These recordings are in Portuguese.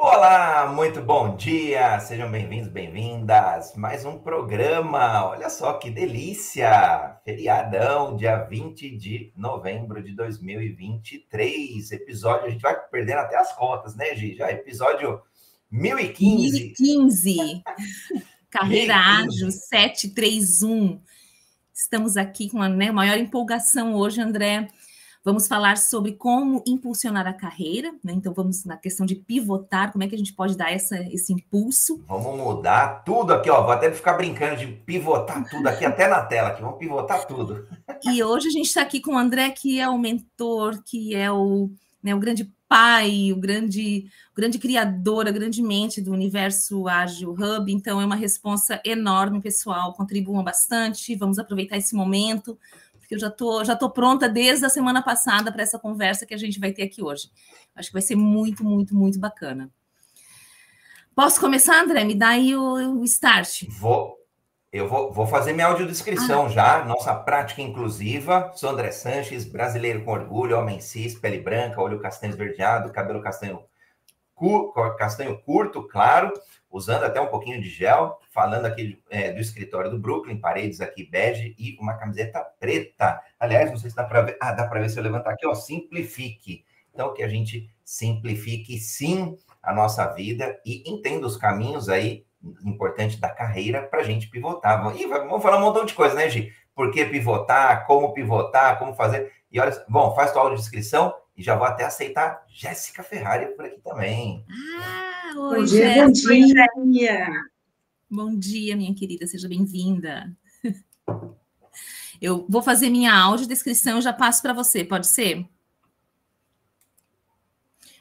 Olá, muito bom dia, sejam bem-vindos, bem-vindas. Mais um programa, olha só que delícia! Feriadão, dia 20 de novembro de 2023. Episódio, a gente vai perdendo até as contas, né, Gi? Já episódio 1015. 1015. Carreira 1015. ágil 731. Estamos aqui com a né, maior empolgação hoje, André Vamos falar sobre como impulsionar a carreira, né? Então vamos na questão de pivotar, como é que a gente pode dar essa, esse impulso. Vamos mudar tudo aqui, ó. Vou até ficar brincando de pivotar tudo aqui, até na tela aqui. Vamos pivotar tudo. E hoje a gente está aqui com o André, que é o mentor, que é o, né, o grande pai, o grande, o grande criador, a grande mente do universo Ágil Hub. Então é uma responsa enorme, pessoal. Contribuam bastante. Vamos aproveitar esse momento porque eu já tô, já tô pronta desde a semana passada para essa conversa que a gente vai ter aqui hoje. Acho que vai ser muito, muito, muito bacana. Posso começar, André? Me dá aí o, o start. Vou. Eu vou, vou fazer minha audiodescrição ah. já, nossa prática inclusiva. Sou André Sanches, brasileiro com orgulho, homem cis, pele branca, olho castanho esverdeado, cabelo castanho, cu, castanho curto, claro, usando até um pouquinho de gel, falando aqui é, do escritório do Brooklyn, paredes aqui bege e uma camiseta preta. Aliás, não sei se dá para ver. Ah, dá para ver se eu levantar aqui, ó. Simplifique. Então, que a gente simplifique sim a nossa vida e entenda os caminhos aí importantes da carreira para a gente pivotar. E vamos falar um montão de coisa, né, Gi? Por que pivotar, como pivotar, como fazer. E olha, bom, faz tua audiodescrição e já vou até aceitar Jéssica Ferrari por aqui também. Ah! Oi, bom dia, bom dia. Bom dia, minha querida, seja bem-vinda. Eu vou fazer minha audiodescrição e já passo para você, pode ser?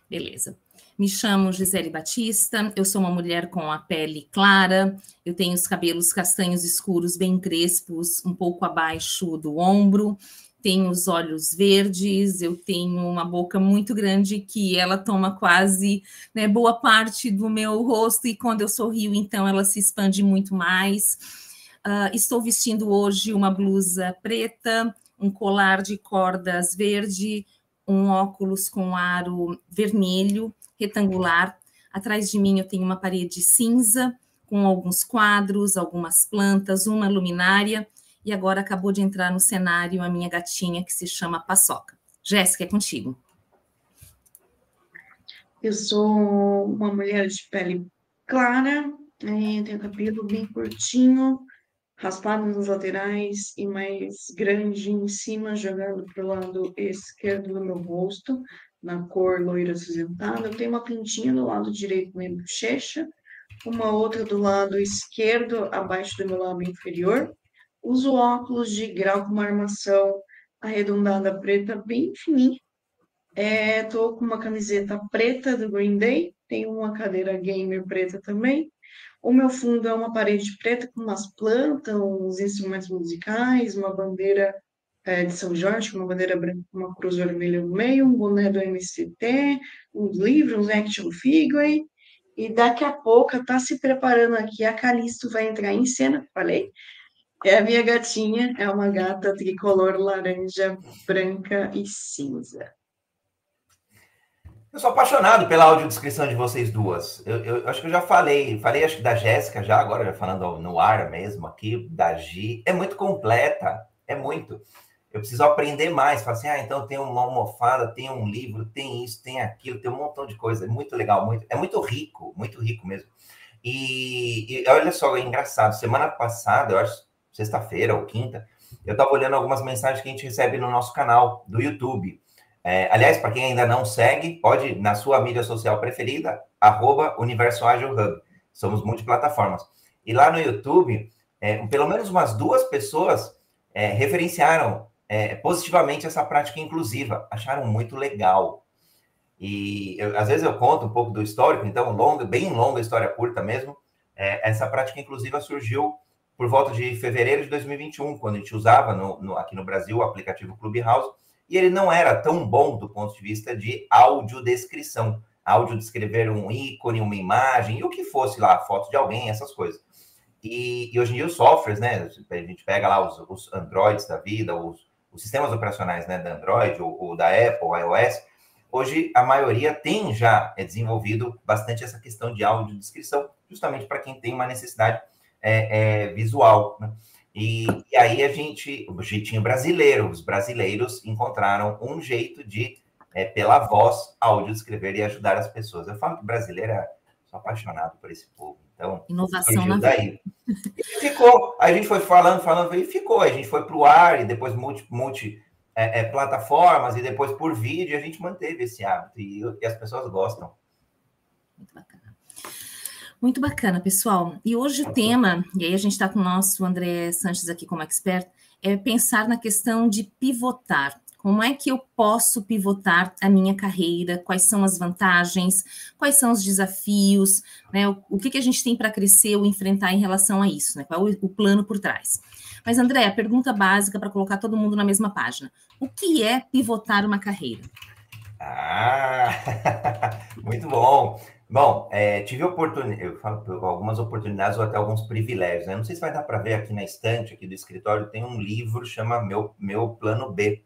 Beleza. Me chamo Gisele Batista, eu sou uma mulher com a pele clara, eu tenho os cabelos castanhos escuros, bem crespos, um pouco abaixo do ombro, tenho os olhos verdes, eu tenho uma boca muito grande que ela toma quase né, boa parte do meu rosto, e quando eu sorrio, então ela se expande muito mais. Uh, estou vestindo hoje uma blusa preta, um colar de cordas verde, um óculos com aro vermelho, retangular. Atrás de mim eu tenho uma parede cinza, com alguns quadros, algumas plantas, uma luminária e agora acabou de entrar no cenário a minha gatinha que se chama Paçoca. Jéssica, é contigo. Eu sou uma mulher de pele clara, né, tenho cabelo bem curtinho, raspado nas laterais e mais grande em cima, jogando para o lado esquerdo do meu rosto, na cor loira acinzentada. Eu tenho uma pintinha do lado direito na bochecha, uma outra do lado esquerdo, abaixo do meu lábio inferior, Uso óculos de grau com uma armação arredondada preta bem fininha. É, com uma camiseta preta do Green Day, tenho uma cadeira gamer preta também. O meu fundo é uma parede preta com umas plantas, uns instrumentos musicais, uma bandeira é, de São Jorge, uma bandeira branca com uma cruz vermelha no meio, um boné do MCT, uns livros, uns action figure. E daqui a pouco está se preparando aqui, a Calisto vai entrar em cena, falei, é a minha gatinha, é uma gata tricolor laranja, branca e cinza. Eu sou apaixonado pela audiodescrição de vocês duas. Eu, eu, acho que eu já falei, falei acho que da Jéssica já, agora já falando no ar mesmo aqui, da Gi. É muito completa, é muito. Eu preciso aprender mais. Falar assim, ah, então tem uma almofada, tem um livro, tem isso, tem aquilo, tem um montão de coisa. É muito legal, muito, é muito rico, muito rico mesmo. E, e olha só, é engraçado. Semana passada, eu acho sexta-feira ou quinta, eu estava olhando algumas mensagens que a gente recebe no nosso canal do YouTube. É, aliás, para quem ainda não segue, pode, na sua mídia social preferida, arroba Universo Ágil Hub. Somos multiplataformas. E lá no YouTube, é, pelo menos umas duas pessoas é, referenciaram é, positivamente essa prática inclusiva, acharam muito legal. E eu, às vezes eu conto um pouco do histórico, então, longa, bem longa, história curta mesmo. É, essa prática inclusiva surgiu por volta de fevereiro de 2021, quando a gente usava no, no, aqui no Brasil o aplicativo Clubhouse, e ele não era tão bom do ponto de vista de audiodescrição. Áudio descrever um ícone, uma imagem, e o que fosse lá, foto de alguém, essas coisas. E, e hoje em dia os softwares, né? A gente pega lá os, os Androids da vida, os, os sistemas operacionais né, da Android ou, ou da Apple, iOS, hoje a maioria tem já é, desenvolvido bastante essa questão de audiodescrição, justamente para quem tem uma necessidade é, é, visual. Né? E, e, aí a gente, o jeitinho brasileiro, os brasileiros encontraram um jeito de, é, pela voz, áudio escrever e ajudar as pessoas. Eu falo que brasileiro é sou apaixonado por esse povo. Então, inovação na daí. E ficou. A gente foi falando, falando, e ficou. A gente foi para o ar e depois multi, multi é, é, plataformas e depois por vídeo. A gente manteve esse hábito e, e as pessoas gostam. Muito. Muito bacana, pessoal. E hoje o tema, e aí a gente está com o nosso André Sanches aqui como expert, é pensar na questão de pivotar. Como é que eu posso pivotar a minha carreira? Quais são as vantagens? Quais são os desafios? Né? O, o que, que a gente tem para crescer ou enfrentar em relação a isso? Né? Qual é o, o plano por trás? Mas, André, a pergunta básica para colocar todo mundo na mesma página: o que é pivotar uma carreira? Ah, muito bom. Bom, é, tive oportunidade, eu falo algumas oportunidades ou até alguns privilégios, né? Não sei se vai dar para ver aqui na estante aqui do escritório, tem um livro chama Meu, Meu Plano B,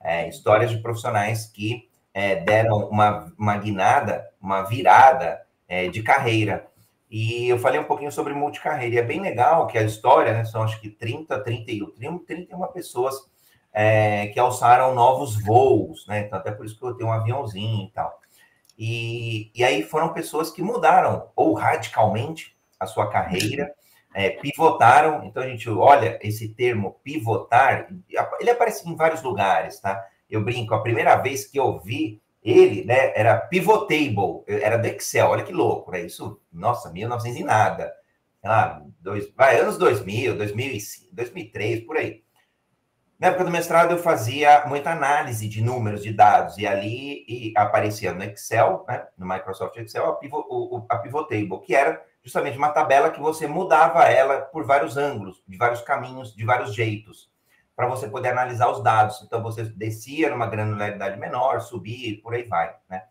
é, histórias de profissionais que é, deram uma, uma guinada, uma virada é, de carreira. E eu falei um pouquinho sobre multicarreira, e é bem legal que a história, né, são acho que 30, 31, 31 pessoas é, que alçaram novos voos, né? Então, até por isso que eu tenho um aviãozinho e tal. E, e aí foram pessoas que mudaram ou radicalmente a sua carreira, é, pivotaram. Então a gente olha esse termo pivotar, ele aparece em vários lugares, tá? Eu brinco, a primeira vez que eu vi ele, né, era pivotable, era do Excel, olha que louco, né? Isso, nossa, 1900 e nada. Ah, dois, vai, anos 2000, 2005, 2003, por aí. Na época do mestrado, eu fazia muita análise de números, de dados, e ali e aparecia no Excel, né, no Microsoft Excel, a, pivot, o, a Pivotable, que era justamente uma tabela que você mudava ela por vários ângulos, de vários caminhos, de vários jeitos, para você poder analisar os dados. Então, você descia numa granularidade menor, subia e por aí vai, né?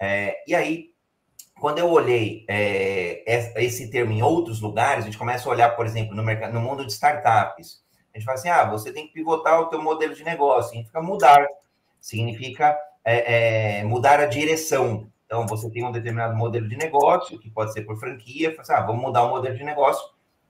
É, e aí, quando eu olhei é, esse termo em outros lugares, a gente começa a olhar, por exemplo, no, mercado, no mundo de startups, a gente fala assim, ah, você tem que pivotar o teu modelo de negócio. Significa mudar. Significa é, é, mudar a direção. Então, você tem um determinado modelo de negócio, que pode ser por franquia, fala assim, ah, vamos mudar o modelo de negócio.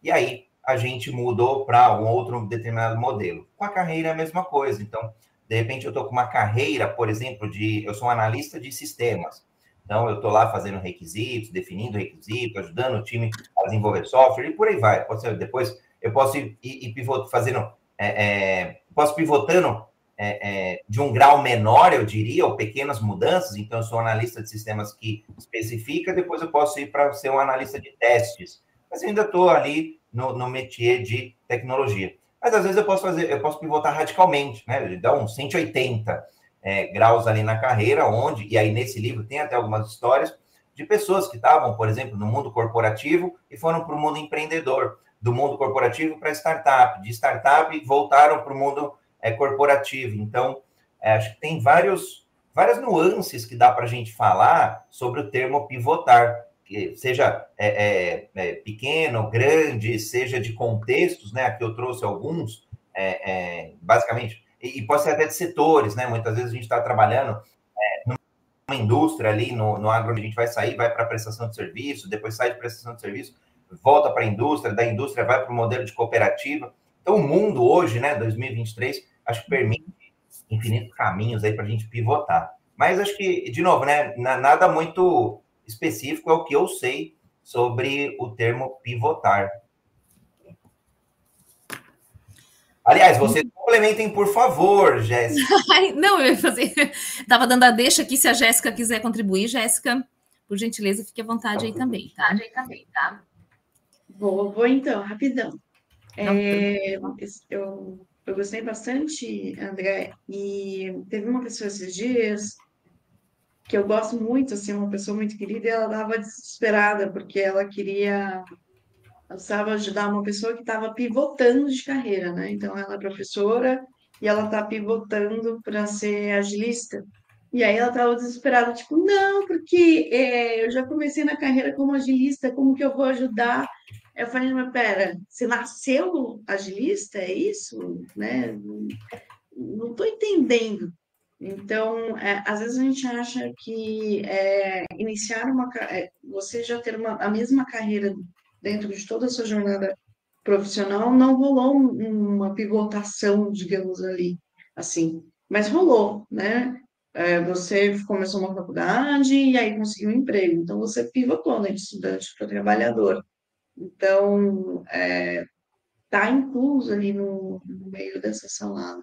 E aí, a gente mudou para um outro determinado modelo. Com a carreira é a mesma coisa. Então, de repente, eu estou com uma carreira, por exemplo, de... Eu sou um analista de sistemas. Então, eu estou lá fazendo requisitos, definindo requisitos, ajudando o time a desenvolver software e por aí vai. Pode ser depois eu posso ir, ir, ir fazendo, é, é, posso pivotando é, é, de um grau menor, eu diria, ou pequenas mudanças. Então, eu sou analista de sistemas que especifica, depois eu posso ir para ser um analista de testes. Mas ainda estou ali no, no métier de tecnologia. Mas às vezes eu posso fazer, eu posso pivotar radicalmente, né? Dar uns 180 é, graus ali na carreira, onde, e aí nesse livro tem até algumas histórias de pessoas que estavam, por exemplo, no mundo corporativo e foram para o mundo empreendedor do mundo corporativo para startup, de startup voltaram para o mundo é, corporativo. Então, é, acho que tem vários, várias nuances que dá para a gente falar sobre o termo pivotar, que seja é, é, é, pequeno, grande, seja de contextos, né? Aqui eu trouxe alguns, é, basicamente, e, e, pode ser até de setores, né? Muitas vezes a gente está trabalhando numa indústria ali, no, no agro, a gente vai sair, vai para prestação de serviço, depois sai de prestação de serviço, volta para a indústria, da indústria vai para o modelo de cooperativa. Então, o mundo hoje, né, 2023, acho que permite infinitos caminhos aí para a gente pivotar. Mas acho que, de novo, né, nada muito específico é o que eu sei sobre o termo pivotar. Aliás, vocês complementem, por favor, Jéssica. Não, eu ia fazer. Estava dando a deixa aqui, se a Jéssica quiser contribuir. Jéssica, por gentileza, fique à vontade aí também, tá? Aí também, tá? Vou, vou então, rapidão. É, eu, eu gostei bastante, André, e teve uma pessoa esses dias que eu gosto muito, assim, uma pessoa muito querida, e ela estava desesperada, porque ela queria, ela precisava ajudar uma pessoa que estava pivotando de carreira, né? Então, ela é professora e ela está pivotando para ser agilista. E aí ela estava desesperada, tipo, não, porque é, eu já comecei na carreira como agilista, como que eu vou ajudar eu falei, mas pera, você nasceu agilista, é isso? Né? Não estou entendendo. Então, é, às vezes a gente acha que é, iniciar uma é, você já ter uma, a mesma carreira dentro de toda a sua jornada profissional não rolou uma pivotação, digamos ali, assim, mas rolou, né? É, você começou uma faculdade e aí conseguiu um emprego, então você pivotou, né, de estudante para trabalhador. Então, está é, incluso ali no, no meio dessa salada.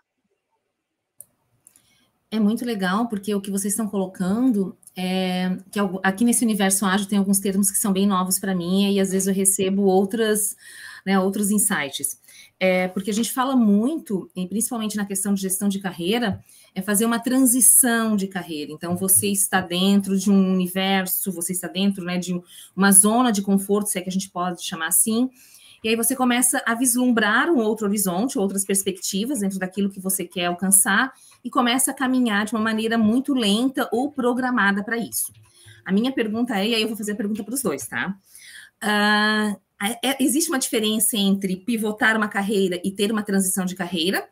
É muito legal, porque o que vocês estão colocando é que aqui nesse universo ágil tem alguns termos que são bem novos para mim, e às vezes eu recebo outras, né, outros insights. É, porque a gente fala muito, principalmente na questão de gestão de carreira, é fazer uma transição de carreira. Então, você está dentro de um universo, você está dentro né, de uma zona de conforto, se é que a gente pode chamar assim, e aí você começa a vislumbrar um outro horizonte, outras perspectivas dentro daquilo que você quer alcançar, e começa a caminhar de uma maneira muito lenta ou programada para isso. A minha pergunta é, e aí eu vou fazer a pergunta para os dois, tá? Uh, é, existe uma diferença entre pivotar uma carreira e ter uma transição de carreira?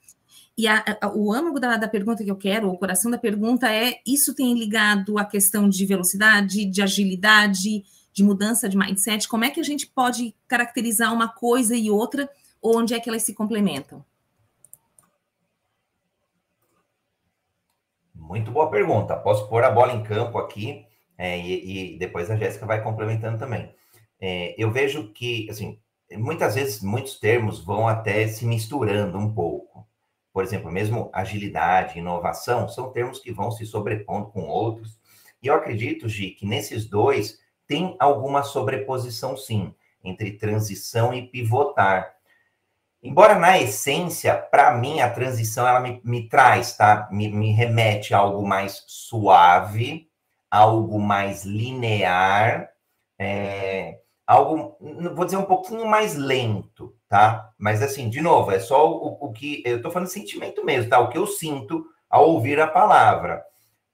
E a, a, o âmago da, da, pergunta que eu quero, o coração da pergunta é: isso tem ligado à questão de velocidade, de agilidade, de mudança de mindset? Como é que a gente pode caracterizar uma coisa e outra, ou onde é que elas se complementam? Muito boa pergunta. Posso pôr a bola em campo aqui é, e, e, depois a Jéssica vai complementando também. É, eu vejo que, assim, muitas vezes muitos termos vão até se misturando um pouco. Por exemplo, mesmo agilidade, inovação, são termos que vão se sobrepondo com outros. E eu acredito, Gi, que nesses dois tem alguma sobreposição, sim, entre transição e pivotar. Embora na essência, para mim, a transição ela me, me traz, tá? Me, me, remete a algo mais suave, algo mais linear, é, algo, vou dizer, um pouquinho mais lento, tá? Mas assim, de novo, é só o, o que. Eu estou falando sentimento mesmo, tá? O que eu sinto ao ouvir a palavra.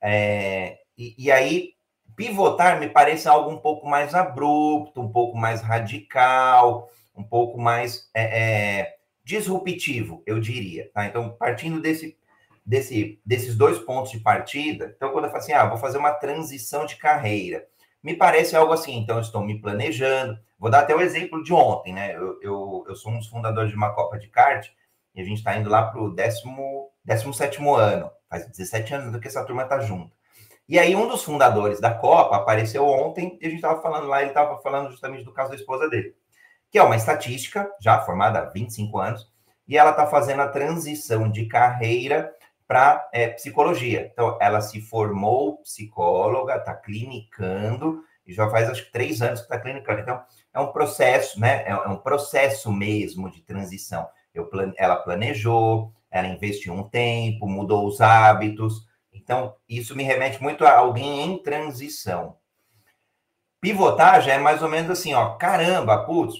É, e, e aí, pivotar me parece algo um pouco mais abrupto, um pouco mais radical, um pouco mais. É, é, disruptivo, eu diria. Tá? Então, partindo desse, desse, desses dois pontos de partida, então, quando eu falo assim, ah, vou fazer uma transição de carreira, me parece algo assim. Então, eu estou me planejando. Vou dar até o exemplo de ontem, né? Eu, eu, eu sou um dos fundadores de uma Copa de Kart e a gente está indo lá para o 17 ano. Faz 17 anos que essa turma está junto. E aí, um dos fundadores da Copa apareceu ontem e a gente estava falando lá, ele estava falando justamente do caso da esposa dele que é uma estatística já formada há 25 anos, e ela está fazendo a transição de carreira para é, psicologia. Então, ela se formou psicóloga, está clinicando, e já faz acho que três anos que está clinicando. Então, é um processo, né? É, é um processo mesmo de transição. Eu, ela planejou, ela investiu um tempo, mudou os hábitos. Então, isso me remete muito a alguém em transição. Pivotar já é mais ou menos assim, ó, caramba, putz,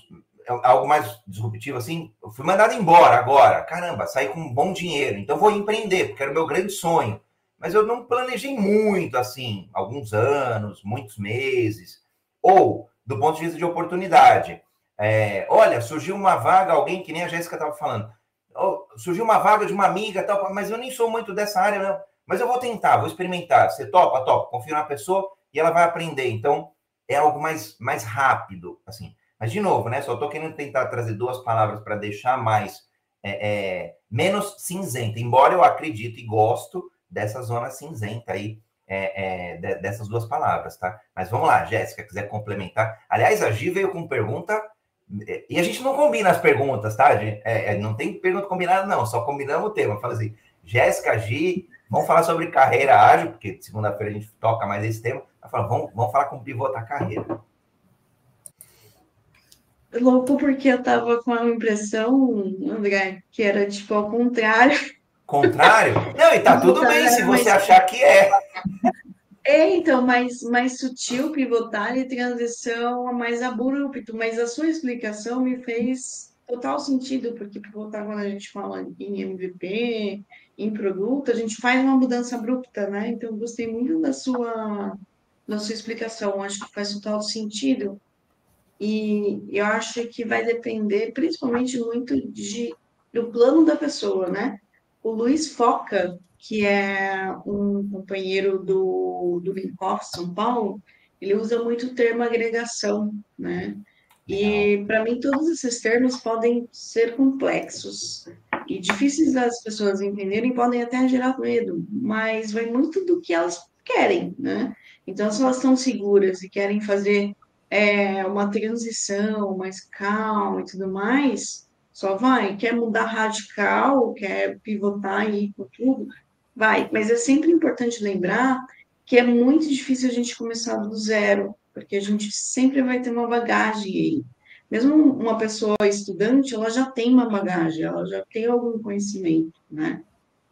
algo mais disruptivo assim, eu fui mandado embora agora, caramba, saí com um bom dinheiro, então vou empreender, porque era o meu grande sonho. Mas eu não planejei muito assim, alguns anos, muitos meses, ou do ponto de vista de oportunidade. É, olha, surgiu uma vaga, alguém que nem a Jéssica estava falando, oh, surgiu uma vaga de uma amiga, tal, mas eu nem sou muito dessa área, não. Mas eu vou tentar, vou experimentar. Você topa, topa, confia na pessoa e ela vai aprender. Então, é algo mais, mais rápido, assim. Mas, de novo, né? Só estou querendo tentar trazer duas palavras para deixar mais é, é, menos cinzenta, embora eu acredite e gosto dessa zona cinzenta aí, é, é de, dessas duas palavras, tá? Mas vamos lá, Jéssica, quiser complementar. Aliás, a Gi veio com pergunta, é, e a gente não combina as perguntas, tá? É, não tem pergunta combinada, não, só combinamos o tema. Fala assim, Jéssica, Gi, vamos falar sobre carreira ágil, porque segunda-feira a gente toca mais esse tema. Ela vamos, vamos falar como pivotar carreira. Louco porque eu tava com a impressão, André, que era tipo ao contrário. Contrário? Não, e tá tudo bem se você achar que é. É, então, mais, mais sutil, pivotar e transição mais abrupto, mas a sua explicação me fez total sentido, porque pivotar quando a gente fala em MVP, em produto, a gente faz uma mudança abrupta, né? Então, gostei muito da sua na sua explicação. Acho que faz total sentido. E eu acho que vai depender principalmente muito de, do plano da pessoa, né? O Luiz foca que é um companheiro do, do Vincoff, São Paulo, ele usa muito o termo agregação, né? E para mim todos esses termos podem ser complexos e difíceis das pessoas entenderem, podem até gerar medo, mas vai muito do que elas querem, né? Então, se elas estão seguras e querem fazer é, uma transição mais calma e tudo mais, só vai. Quer mudar radical, quer pivotar e ir com tudo, vai. Mas é sempre importante lembrar que é muito difícil a gente começar do zero, porque a gente sempre vai ter uma bagagem aí. Mesmo uma pessoa estudante, ela já tem uma bagagem, ela já tem algum conhecimento, né?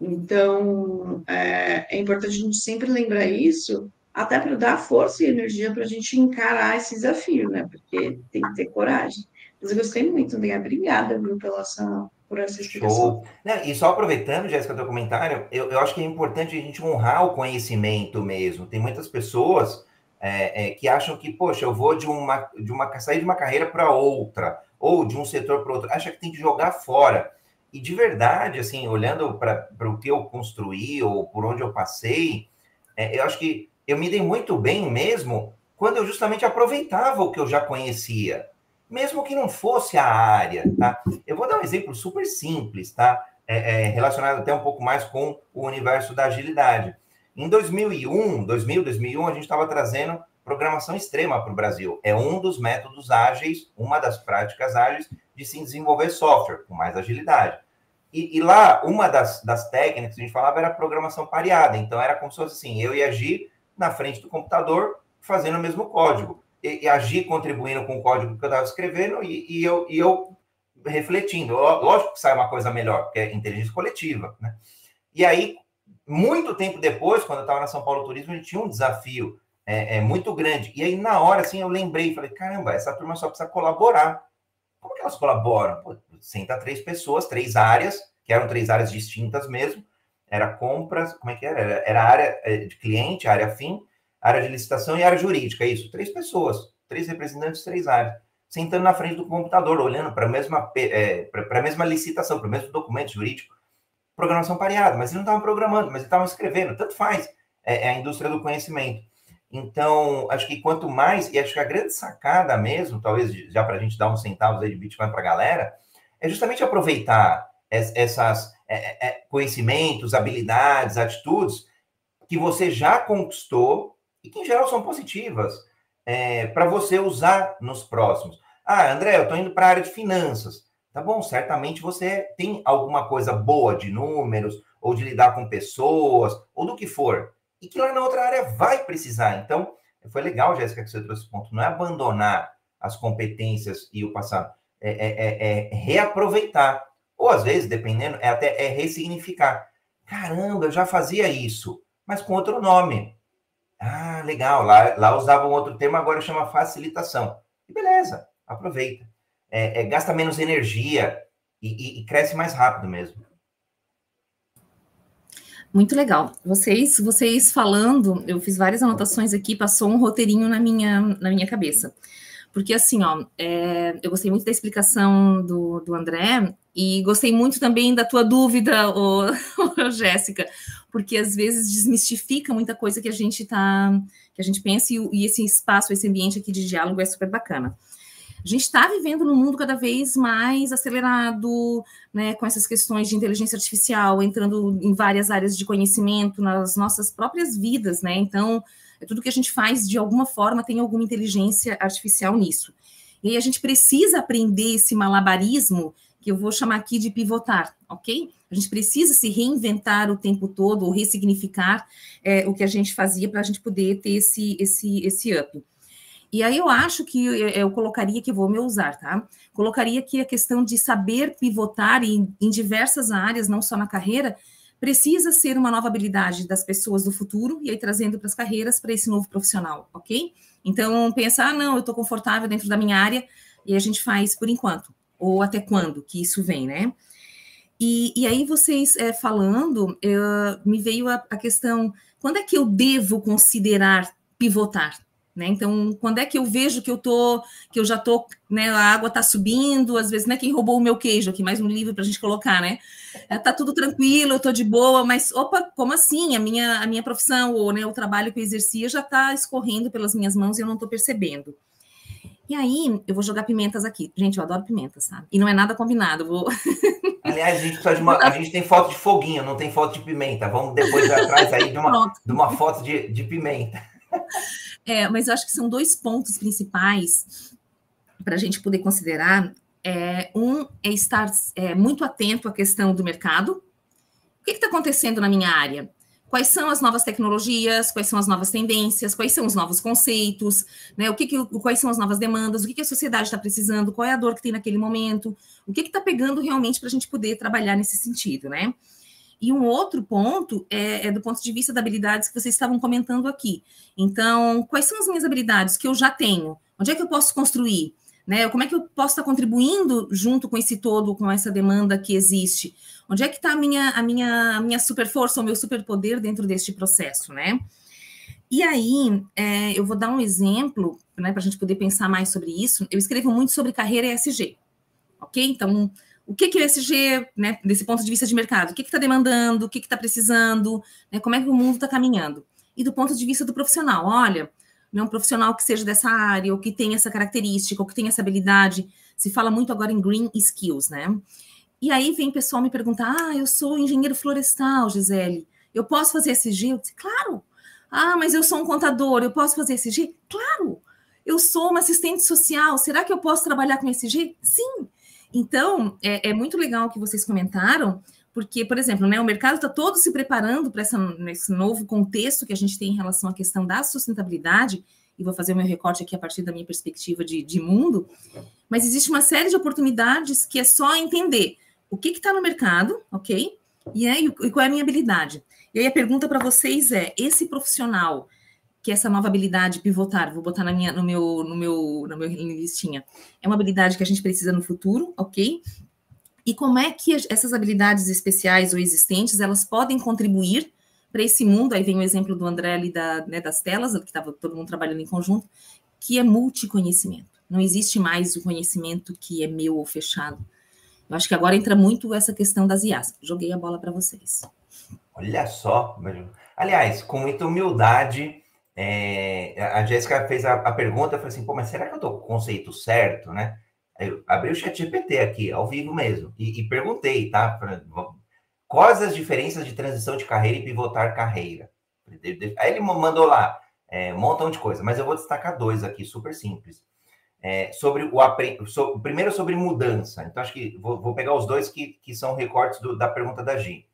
Então, é, é importante a gente sempre lembrar isso, até para dar força e energia para a gente encarar esse desafio, né? Porque tem que ter coragem. Mas eu gostei muito, né? Obrigada, viu, pela essa, por essa explicação. Não, e só aproveitando, Jéssica, teu comentário, eu, eu acho que é importante a gente honrar o conhecimento mesmo. Tem muitas pessoas é, é, que acham que, poxa, eu vou de uma, de uma sair de uma carreira para outra, ou de um setor para outro, acha que tem que jogar fora. E de verdade, assim, olhando para o que eu construí ou por onde eu passei, é, eu acho que eu me dei muito bem mesmo quando eu justamente aproveitava o que eu já conhecia, mesmo que não fosse a área, tá? Eu vou dar um exemplo super simples, tá? É, é, relacionado até um pouco mais com o universo da agilidade. Em 2001, 2000, 2001, a gente estava trazendo programação extrema para o Brasil. É um dos métodos ágeis, uma das práticas ágeis de se desenvolver software com mais agilidade. E, e, lá, uma das, das técnicas que a gente falava era programação pareada. Então, era como se fosse assim: eu ia agir na frente do computador, fazendo o mesmo código. E, e agir contribuindo com o código que eu estava escrevendo e, e, eu, e eu refletindo. Lógico que sai uma coisa melhor, que é inteligência coletiva. Né? E aí, muito tempo depois, quando eu estava na São Paulo Turismo, a gente tinha um desafio é, é, muito grande. E aí, na hora, assim, eu lembrei, falei, caramba, essa turma só precisa colaborar. Como que elas colaboram? Pô, senta três pessoas, três áreas, que eram três áreas distintas mesmo. Era compras, como é que era? Era, área é, de cliente, área fim, área de licitação e área jurídica, é isso. Três pessoas, três representantes, três áreas. Sentando na frente do computador, olhando para a mesma, é, para a mesma licitação, para o mesmo documento jurídico programação pareada, mas eles não estavam programando, mas eles estavam escrevendo, tanto faz, é, é, a indústria do conhecimento. Então, acho que quanto mais, e acho que a grande sacada mesmo, talvez já para a gente dar uns centavos aí de Bitcoin para a galera, é justamente aproveitar essas é, é, é, conhecimentos, habilidades, atitudes que você já conquistou e que em geral são positivas é, para você usar nos próximos. Ah, André, eu estou indo para a área de finanças. Tá bom, certamente você tem alguma coisa boa de números, ou de lidar com pessoas, ou do que for, e que lá na outra área vai precisar. Então, foi legal, Jéssica, que você trouxe esse ponto. Não é abandonar as competências e o passado, é, é, é, é reaproveitar. Ou às vezes, dependendo, é até é ressignificar. Caramba, eu já fazia isso, mas com outro nome. Ah, legal, lá, lá usava um outro termo, agora chama facilitação. E beleza, aproveita é, é, gasta menos energia e, e, e cresce mais rápido mesmo. Muito legal. Vocês, vocês falando, eu fiz várias anotações aqui, passou um roteirinho na minha, na minha cabeça. Porque assim, ó, é, eu gostei muito da explicação do, do André e gostei muito também da tua dúvida, ô, ô, Jéssica, porque às vezes desmistifica muita coisa que a gente tá, que a gente pensa e, e esse espaço, esse ambiente aqui de diálogo é super bacana. A gente está vivendo num mundo cada vez mais acelerado, né, com essas questões de inteligência artificial entrando em várias áreas de conhecimento nas nossas próprias vidas, né? Então, é tudo que a gente faz de alguma forma tem alguma inteligência artificial nisso. E aí a gente precisa aprender esse malabarismo que eu vou chamar aqui de pivotar, ok? A gente precisa se reinventar o tempo todo, ou ressignificar é, o que a gente fazia para a gente poder ter esse, esse, esse up. E aí eu acho que eu colocaria que vou me usar, tá? Colocaria que a questão de saber pivotar em, em diversas áreas, não só na carreira, precisa ser uma nova habilidade das pessoas do futuro e aí trazendo para as carreiras para esse novo profissional, ok? Então, pensar, ah, não, eu estou confortável dentro da minha área e a gente faz por enquanto, ou até quando que isso vem, né? E, e aí, vocês é, falando, eu, me veio a, a questão: quando é que eu devo considerar pivotar? Né? Então, quando é que eu vejo que eu tô, que eu já tô, né, a água está subindo, às vezes, né, quem roubou o meu queijo aqui, mais um livro para a gente colocar, né? É, tá tudo tranquilo, eu tô de boa, mas opa, como assim? A minha, a minha profissão ou né, o trabalho que eu exercia já está escorrendo pelas minhas mãos e eu não estou percebendo. E aí, eu vou jogar pimentas aqui. Gente, eu adoro pimentas, sabe? E não é nada combinado. Vou... Aliás, a gente, uma, a gente tem foto de foguinho, não tem foto de pimenta. Vamos depois atrás aí de uma, de uma foto de, de pimenta. É, mas eu acho que são dois pontos principais para a gente poder considerar. É, um é estar é, muito atento à questão do mercado. O que está acontecendo na minha área? Quais são as novas tecnologias? Quais são as novas tendências? Quais são os novos conceitos? Né? O que, que quais são as novas demandas? O que, que a sociedade está precisando? Qual é a dor que tem naquele momento? O que está pegando realmente para a gente poder trabalhar nesse sentido, né? E um outro ponto é, é, do ponto de vista das habilidades que vocês estavam comentando aqui. Então, quais são as minhas habilidades que eu já tenho? Onde é que eu posso construir? Né? Como é que eu posso estar contribuindo junto com esse todo, com essa demanda que existe? Onde é que está a minha, a minha, a minha super força, o meu superpoder dentro deste processo, né? E aí, é, eu vou dar um exemplo, né, para a gente poder pensar mais sobre isso. Eu escrevo muito sobre carreira ESG, ok? Então, o que, que o ESG, né, desse ponto de vista de mercado, o que está demandando, o que está precisando, né, como é que o mundo está caminhando. E do ponto de vista do profissional, olha, né, um profissional que seja dessa área, ou que tem essa característica, ou que tem essa habilidade, se fala muito agora em green skills, né? E aí vem pessoal me perguntar, ah, eu sou engenheiro florestal, Gisele, eu posso fazer ESG? Eu disse, claro. Ah, mas eu sou um contador, eu posso fazer ESG? Claro. Eu sou uma assistente social, será que eu posso trabalhar com ESG? Sim. Então, é, é muito legal o que vocês comentaram, porque, por exemplo, né, o mercado está todo se preparando para esse novo contexto que a gente tem em relação à questão da sustentabilidade, e vou fazer o meu recorte aqui a partir da minha perspectiva de, de mundo, mas existe uma série de oportunidades que é só entender o que está no mercado, ok? E, é, e qual é a minha habilidade. E aí a pergunta para vocês é: esse profissional que essa nova habilidade pivotar, vou botar na minha, no meu, no meu, na minha listinha, é uma habilidade que a gente precisa no futuro, ok? E como é que essas habilidades especiais ou existentes elas podem contribuir para esse mundo? Aí vem o exemplo do André ali da, né, das telas, que estava todo mundo trabalhando em conjunto, que é multiconhecimento. Não existe mais o conhecimento que é meu ou fechado. Eu acho que agora entra muito essa questão das IAs. Joguei a bola para vocês. Olha só, aliás, com muita humildade, é, a Jéssica fez a, a pergunta, eu falei assim, pô, mas será que eu estou com o conceito certo, né? Eu abri o chat GPT aqui, ao vivo mesmo, e, e perguntei, tá? Quais as diferenças de transição de carreira e pivotar carreira? Aí ele mandou lá é, um montão de coisa, mas eu vou destacar dois aqui, super simples. É, sobre o so, primeiro sobre mudança. Então, acho que vou, vou pegar os dois que, que são recortes do, da pergunta da Gi.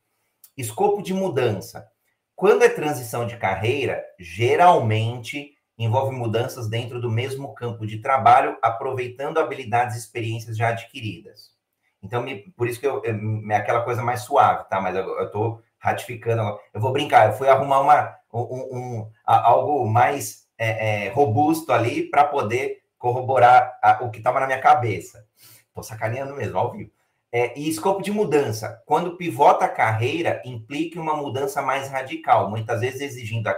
Escopo de mudança. Quando é transição de carreira, geralmente envolve mudanças dentro do mesmo campo de trabalho, aproveitando habilidades e experiências já adquiridas. Então, me, por isso que eu, é aquela coisa mais suave, tá? Mas eu estou ratificando. Eu vou brincar, eu fui arrumar uma, um, um algo mais é, é, robusto ali para poder corroborar a, o que estava na minha cabeça. Estou sacaneando mesmo, ao vivo. É, e escopo de mudança. Quando pivota a carreira, implica uma mudança mais radical, muitas vezes exigindo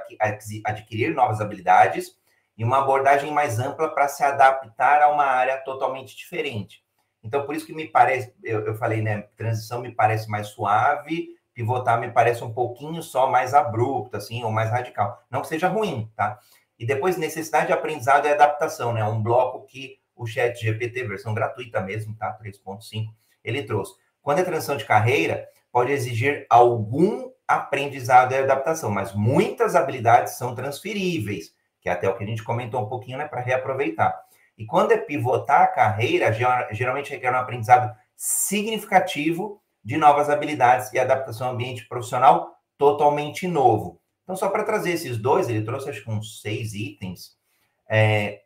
adquirir novas habilidades e uma abordagem mais ampla para se adaptar a uma área totalmente diferente. Então, por isso que me parece, eu, eu falei, né? Transição me parece mais suave, pivotar me parece um pouquinho só mais abrupto, assim, ou mais radical. Não que seja ruim, tá? E depois, necessidade de aprendizado e adaptação, né? Um bloco que o Chat GPT, versão gratuita mesmo, tá? 3.5 ele trouxe. Quando é transição de carreira, pode exigir algum aprendizado e adaptação, mas muitas habilidades são transferíveis, que é até o que a gente comentou um pouquinho, né, para reaproveitar. E quando é pivotar a carreira, geralmente requer um aprendizado significativo de novas habilidades e adaptação ao ambiente profissional totalmente novo. Então, só para trazer esses dois, ele trouxe acho que uns seis itens. É,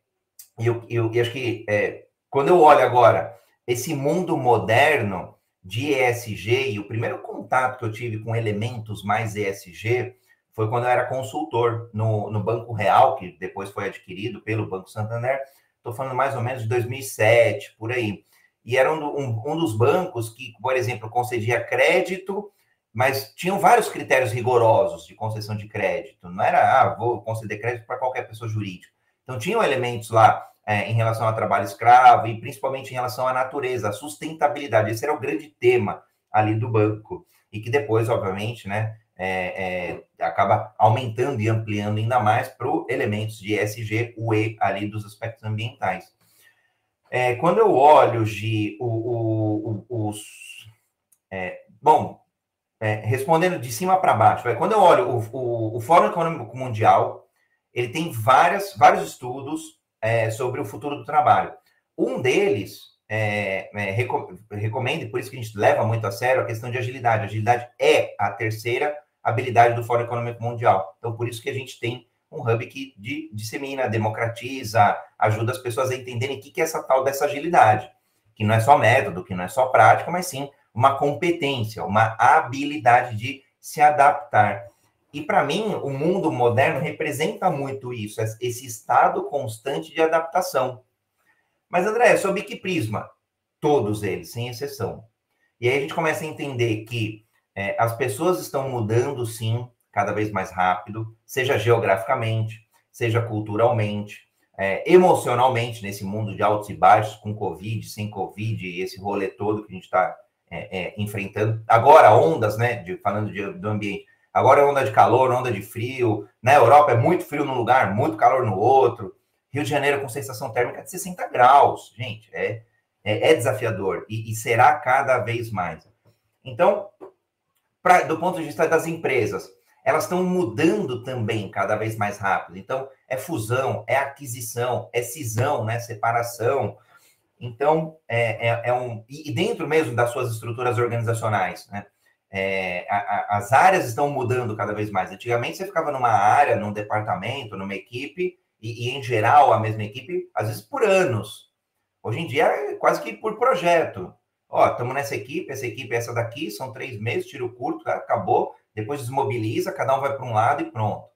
e eu, eu, eu, acho que é, quando eu olho agora esse mundo moderno de ESG, e o primeiro contato que eu tive com elementos mais ESG foi quando eu era consultor no, no Banco Real, que depois foi adquirido pelo Banco Santander. Estou falando mais ou menos de 2007, por aí. E era um, um, um dos bancos que, por exemplo, concedia crédito, mas tinham vários critérios rigorosos de concessão de crédito. Não era, ah, vou conceder crédito para qualquer pessoa jurídica. Então, tinham elementos lá é, em relação ao trabalho escravo e principalmente em relação à natureza, a sustentabilidade. Esse era o grande tema ali do banco. E que depois, obviamente, né, é, é, acaba aumentando e ampliando ainda mais para elementos de ESG, ali dos aspectos ambientais. É, quando eu olho de o, o, os. É, bom, é, respondendo de cima para baixo, quando eu olho o, o, Fórum Econômico Mundial, ele tem várias, vários estudos é, sobre o futuro do trabalho. Um deles é, é, recomenda, e por isso que a gente leva muito a sério, a questão de agilidade. agilidade é a terceira habilidade do Fórum Econômico Mundial. Então, por isso que a gente tem um hub que de, dissemina, democratiza, ajuda as pessoas a entenderem o que, que é essa tal dessa agilidade, que não é só método, que não é só prática, mas sim uma competência, uma habilidade de se adaptar. E para mim, o mundo moderno representa muito isso, esse estado constante de adaptação. Mas, André, sob que prisma? Todos eles, sem exceção. E aí a gente começa a entender que é, as pessoas estão mudando, sim, cada vez mais rápido, seja geograficamente, seja culturalmente, é, emocionalmente, nesse mundo de altos e baixos, com Covid, sem Covid, e esse rolê todo que a gente está é, é, enfrentando. Agora, ondas, né, de, falando de, do ambiente, agora é onda de calor, onda de frio, na Europa é muito frio num lugar, muito calor no outro, Rio de Janeiro com sensação térmica de 60 graus, gente, é, é, é desafiador, e, e será cada vez mais. Então, pra, do ponto de vista das empresas, elas estão mudando também cada vez mais rápido. Então, é fusão, é aquisição, é cisão, né? Separação. Então, é, é, é um. E dentro mesmo das suas estruturas organizacionais, né? É, a, a, as áreas estão mudando cada vez mais. Antigamente, você ficava numa área, num departamento, numa equipe, e, e em geral, a mesma equipe, às vezes por anos. Hoje em dia, é quase que por projeto. Ó, estamos nessa equipe, essa equipe é essa daqui, são três meses, tiro curto, acabou depois desmobiliza, cada um vai para um lado e pronto.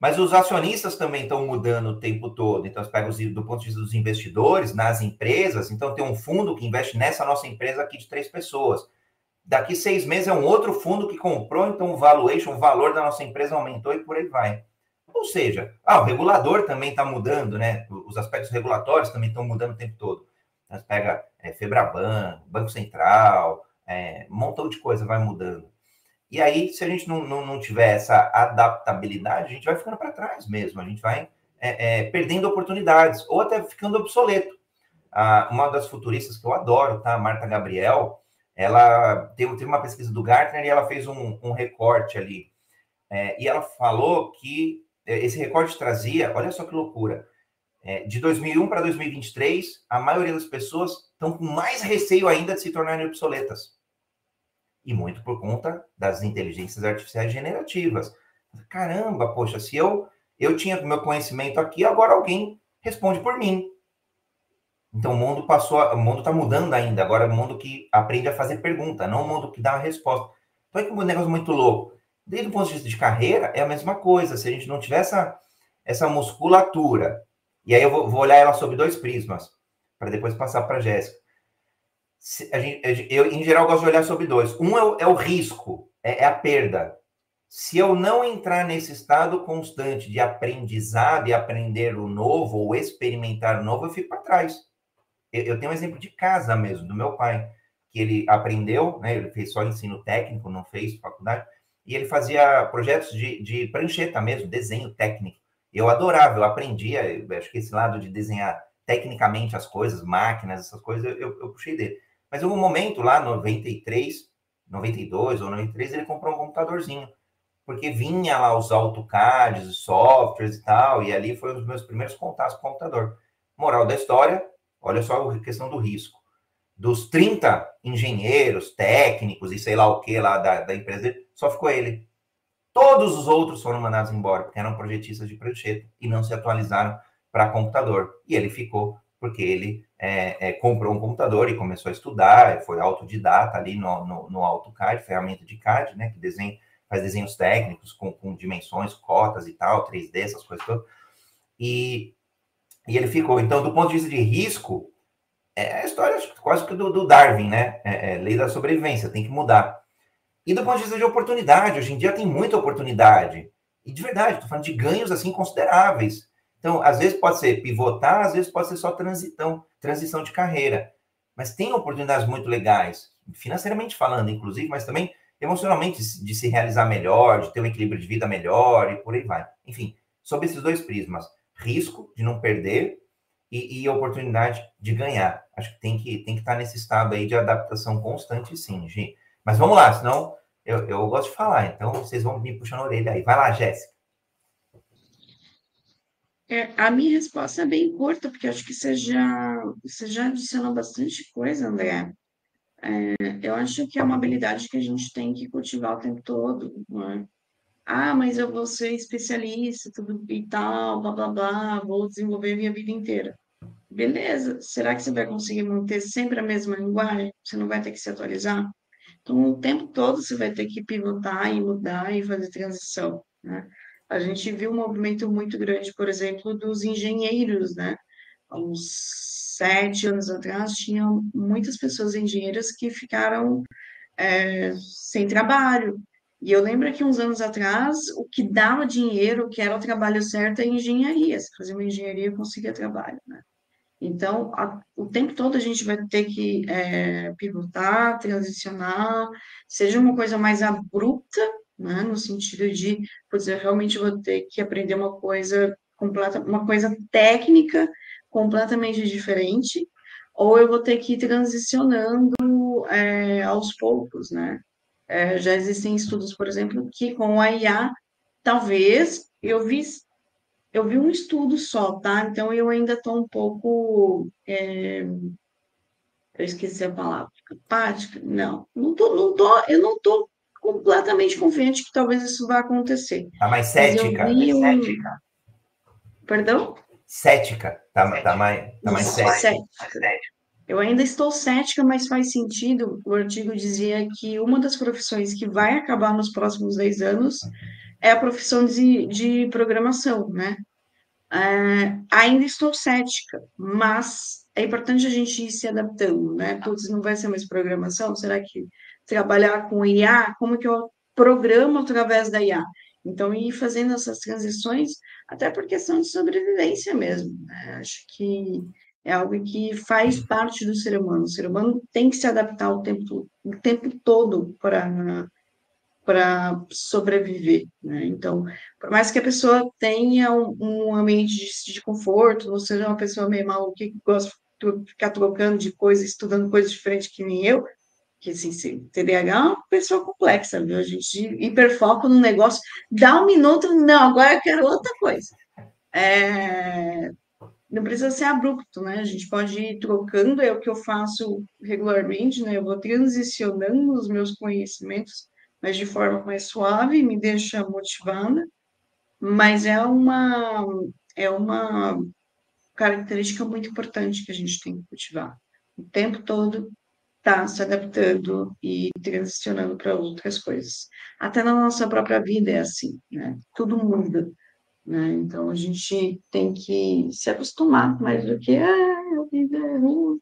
Mas os acionistas também estão mudando o tempo todo. Então, você pega os, do ponto de vista dos investidores, nas empresas. Então, tem um fundo que investe nessa nossa empresa aqui de três pessoas. Daqui seis meses é um outro fundo que comprou, então o valuation, o valor da nossa empresa aumentou e por aí vai. Ou seja, ah, o regulador também está mudando, né? Os aspectos regulatórios também estão mudando o tempo todo. Você pega é, Febraban, Banco Central, é, um montão de coisa vai mudando. E aí, se a gente não, não, não tiver essa adaptabilidade, a gente vai ficando para trás mesmo, a gente vai é, é, perdendo oportunidades, ou até ficando obsoleto. Ah, uma das futuristas que eu adoro, tá? Marta Gabriel, ela teve, teve uma pesquisa do Gartner e ela fez um, um recorte ali. É, e ela falou que é, esse recorte trazia, olha só que loucura, é, de 2001 para 2023, a maioria das pessoas estão com mais receio ainda de se tornarem obsoletas e muito por conta das inteligências artificiais generativas. Caramba, poxa, se eu eu tinha meu conhecimento aqui, agora alguém responde por mim. Então o mundo passou, o mundo está mudando ainda. Agora é o mundo que aprende a fazer pergunta, não o mundo que dá a resposta. Então é que um negócio muito louco. Desde o ponto de vista de carreira, é a mesma coisa. Se a gente não tiver essa, essa musculatura, e aí eu vou, vou olhar ela sob dois prismas, para depois passar para a Jéssica a eu, em geral, gosto de olhar sobre dois. Um é o, é o risco, é, é, a perda. Se eu não entrar nesse estado constante de aprendizado e aprender o novo ou experimentar o novo, eu fico para trás. Eu, tenho um exemplo de casa mesmo, do meu pai, que ele aprendeu, né, ele fez só ensino técnico, não fez faculdade, e ele fazia projetos de, de prancheta mesmo, desenho técnico. Eu adorava, eu aprendia, eu acho que esse lado de desenhar tecnicamente as coisas, máquinas, essas coisas, eu, eu puxei dele. Mas houve um momento lá, 93, 92 ou 93, ele comprou um computadorzinho. Porque vinha lá os AutoCADs, softwares e tal, e ali foi um dos meus primeiros contatos com o computador. Moral da história, olha só a questão do risco. Dos 30 engenheiros, técnicos e sei lá o que lá da, da empresa só ficou ele. Todos os outros foram mandados embora, porque eram projetistas de prancheta e não se atualizaram para computador. E ele ficou porque ele é, é, comprou um computador e começou a estudar, foi autodidata ali no, no, no AutoCAD, ferramenta de CAD, né, que desenha, faz desenhos técnicos com, com dimensões, cotas e tal, 3D, essas coisas todas. E, e ele ficou. Então, do ponto de vista de risco, é a história quase que do, do Darwin, né? É, é, lei da sobrevivência, tem que mudar. E do ponto de vista de oportunidade, hoje em dia tem muita oportunidade. E de verdade, estou falando de ganhos assim consideráveis. Então, às vezes pode ser pivotar, às vezes pode ser só transição, transição de carreira. Mas tem oportunidades muito legais, financeiramente falando, inclusive, mas também emocionalmente de se realizar melhor, de ter um equilíbrio de vida melhor e por aí vai. Enfim, sobre esses dois prismas, risco de não perder e, e oportunidade de ganhar. Acho que tem que tem que estar nesse estado aí de adaptação constante, sim, Gi. Mas vamos lá, senão eu, eu gosto de falar, então vocês vão me puxando a orelha aí. Vai lá, Jéssica. É, a minha resposta é bem curta, porque acho que você já, você já adicionou bastante coisa, André. É, eu acho que é uma habilidade que a gente tem que cultivar o tempo todo. É? Ah, mas eu vou ser especialista tudo e tal, blá blá blá, vou desenvolver minha vida inteira. Beleza, será que você vai conseguir manter sempre a mesma linguagem? Você não vai ter que se atualizar? Então, o tempo todo você vai ter que pivotar e mudar e fazer transição. Né? A gente viu um movimento muito grande, por exemplo, dos engenheiros, né? Uns sete anos atrás, tinham muitas pessoas engenheiras que ficaram é, sem trabalho. E eu lembro que uns anos atrás, o que dava dinheiro, o que era o trabalho certo, é engenharia. Se fazia uma engenharia, conseguia trabalho, né? Então, a, o tempo todo a gente vai ter que é, pivotar, transicionar, seja uma coisa mais abrupta, né, no sentido de, putz, eu realmente vou ter que aprender uma coisa completa, uma coisa técnica completamente diferente, ou eu vou ter que ir transicionando é, aos poucos, né? É, já existem estudos, por exemplo, que com a IA, talvez, eu vi eu vi um estudo só, tá? Então eu ainda estou um pouco. É... Eu esqueci a palavra. Apática? Não, não tô, não tô, eu não estou completamente confiante que talvez isso vá acontecer. Tá mais cética. Um... cética. Perdão? Cética. Tá, tá mais, tá mais cética. cética. Eu ainda estou cética, mas faz sentido. O artigo dizia que uma das profissões que vai acabar nos próximos 10 anos é a profissão de, de programação, né? É, ainda estou cética, mas é importante a gente ir se adaptando, né? Putz, não vai ser mais programação? Será que trabalhar com IA, como que eu programo através da IA? Então, ir fazendo essas transições, até por questão de sobrevivência mesmo. Né? Acho que é algo que faz parte do ser humano. O ser humano tem que se adaptar o tempo, o tempo todo para para sobreviver, né? Então, por mais que a pessoa tenha um, um ambiente de, de, conforto, não seja uma pessoa meio maluca que gosta de ficar trocando de coisa, estudando coisas diferentes que nem eu, que assim, TDAH é uma pessoa complexa, viu? A gente hiperfoca no negócio, dá um minuto, não, agora eu quero outra coisa. É, não precisa ser abrupto, né? A gente pode ir trocando, é o que eu faço regularmente, né? Eu vou transicionando os meus conhecimentos mas de forma mais suave, me deixa motivada, mas é uma, é uma característica muito importante que a gente tem que cultivar. O tempo todo está se adaptando e transicionando para outras coisas. Até na nossa própria vida é assim, né? Tudo muda, né? Então a gente tem que se acostumar mais do que ah, a vida é ruim.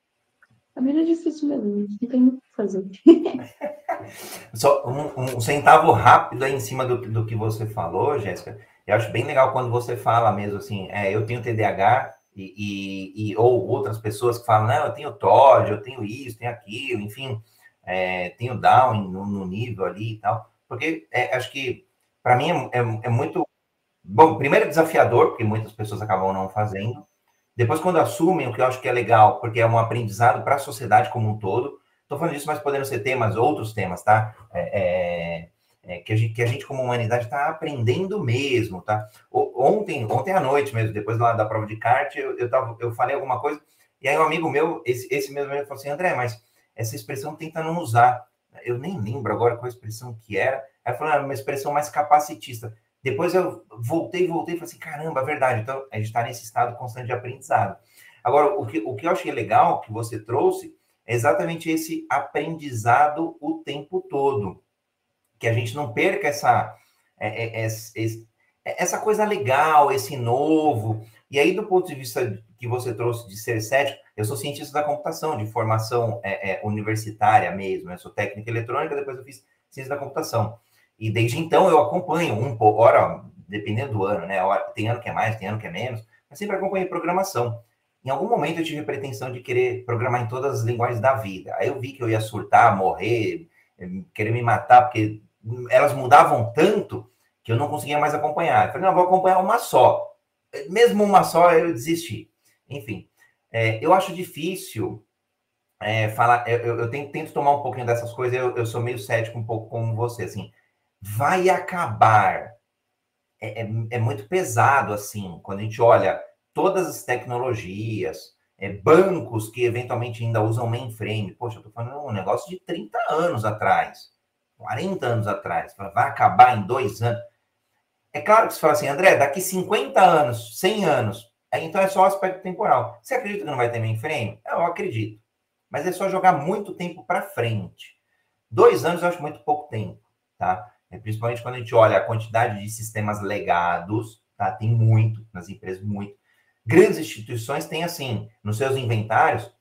A vida é difícil mesmo, não tem muito o que fazer. Só um, um, centavo rápido aí em cima do, do que você falou, Jéssica. Eu acho bem legal quando você fala mesmo assim, é, eu tenho TDAH e, e, e, ou outras pessoas que falam, não, eu tenho TOD, eu tenho isso, tenho aquilo, enfim, é, tenho Down no, no, nível ali e tal. Porque é, acho que para mim é, é, é muito bom. Primeiro desafiador, porque muitas pessoas acabam não fazendo. Depois, quando assumem, o que eu acho que é legal, porque é um aprendizado para a sociedade como um todo, Estou falando disso, mas podendo ser temas, outros temas, tá? É, é, é, que, a gente, que a gente, como humanidade, está aprendendo mesmo, tá? Ontem, ontem à noite mesmo, depois da, da prova de kart, eu, eu, tava, eu falei alguma coisa, e aí um amigo meu, esse, esse mesmo amigo, falou assim, André, mas essa expressão tenta não usar. Eu nem lembro agora qual expressão que era. Aí falou, ah, uma expressão mais capacitista. Depois eu voltei, voltei e falei assim, caramba, verdade. Então, a gente está nesse estado constante de aprendizado. Agora, o que, o que eu achei legal que você trouxe é exatamente esse aprendizado o tempo todo. Que a gente não perca essa, é, é, é, essa coisa legal, esse novo. E aí, do ponto de vista que você trouxe de ser cético, eu sou cientista da computação, de formação universitária mesmo. Eu sou técnica eletrônica, depois eu fiz ciência da computação. E desde então eu acompanho um pouco, ora, dependendo do ano, né? Tem ano que é mais, tem ano que é menos, eu sempre acompanhei programação. Em algum momento eu tive a pretensão de querer programar em todas as linguagens da vida. Aí eu vi que eu ia surtar, morrer, querer me matar, porque elas mudavam tanto que eu não conseguia mais acompanhar. Eu falei, não, vou acompanhar uma só. Mesmo uma só, eu desisti. Enfim, é, eu acho difícil é, falar. Eu, eu, tento, tento, tomar um pouquinho dessas coisas, eu, eu, sou meio cético um pouco como você, assim. Vai acabar. É, é, é muito pesado, assim, quando a gente olha todas as tecnologias, é, bancos que eventualmente ainda usam mainframe. Poxa, eu estou falando um negócio de 30 anos atrás, 40 anos atrás. Vai acabar em dois anos. É claro que você fala assim, André, daqui 50 anos, 100 anos, então é só aspecto temporal. Você acredita que não vai ter mainframe? Eu acredito. Mas é só jogar muito tempo para frente. Dois anos eu acho muito pouco tempo, tá? É, principalmente quando a gente olha a quantidade de sistemas legados, tá? Tem muito nas empresas, muito. Grandes instituições têm, assim, nos seus inventários,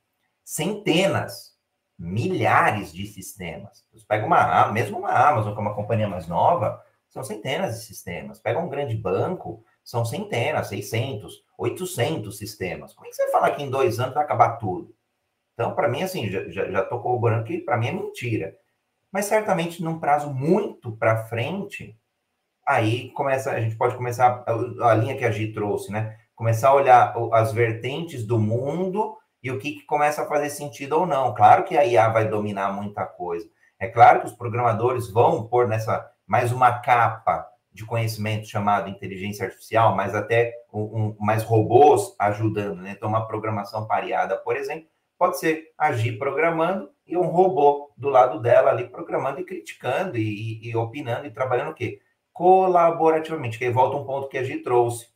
centenas, milhares de sistemas. Você pega uma, mesmo uma Amazon, que é uma companhia mais nova, são centenas de sistemas. Pega um grande banco, são centenas, 600, 800 sistemas. Como é que você fala que em dois anos vai acabar tudo? Então, para mim, assim, já estou corroborando que para mim é mentira. Mas certamente num prazo muito para frente, aí começa, a gente pode começar a, a linha que a Gi trouxe, né? começar a olhar as vertentes do mundo e o que, que começa a fazer sentido ou não. Claro que a IA vai dominar muita coisa. É claro que os programadores vão pôr nessa mais uma capa de conhecimento chamado inteligência artificial, mas até um, um, mais robôs ajudando, né? Então, uma programação pareada, por exemplo, pode ser agir programando e um robô do lado dela ali programando e criticando e, e, opinando e trabalhando o quê? Colaborativamente, que aí volta um ponto que a Gi trouxe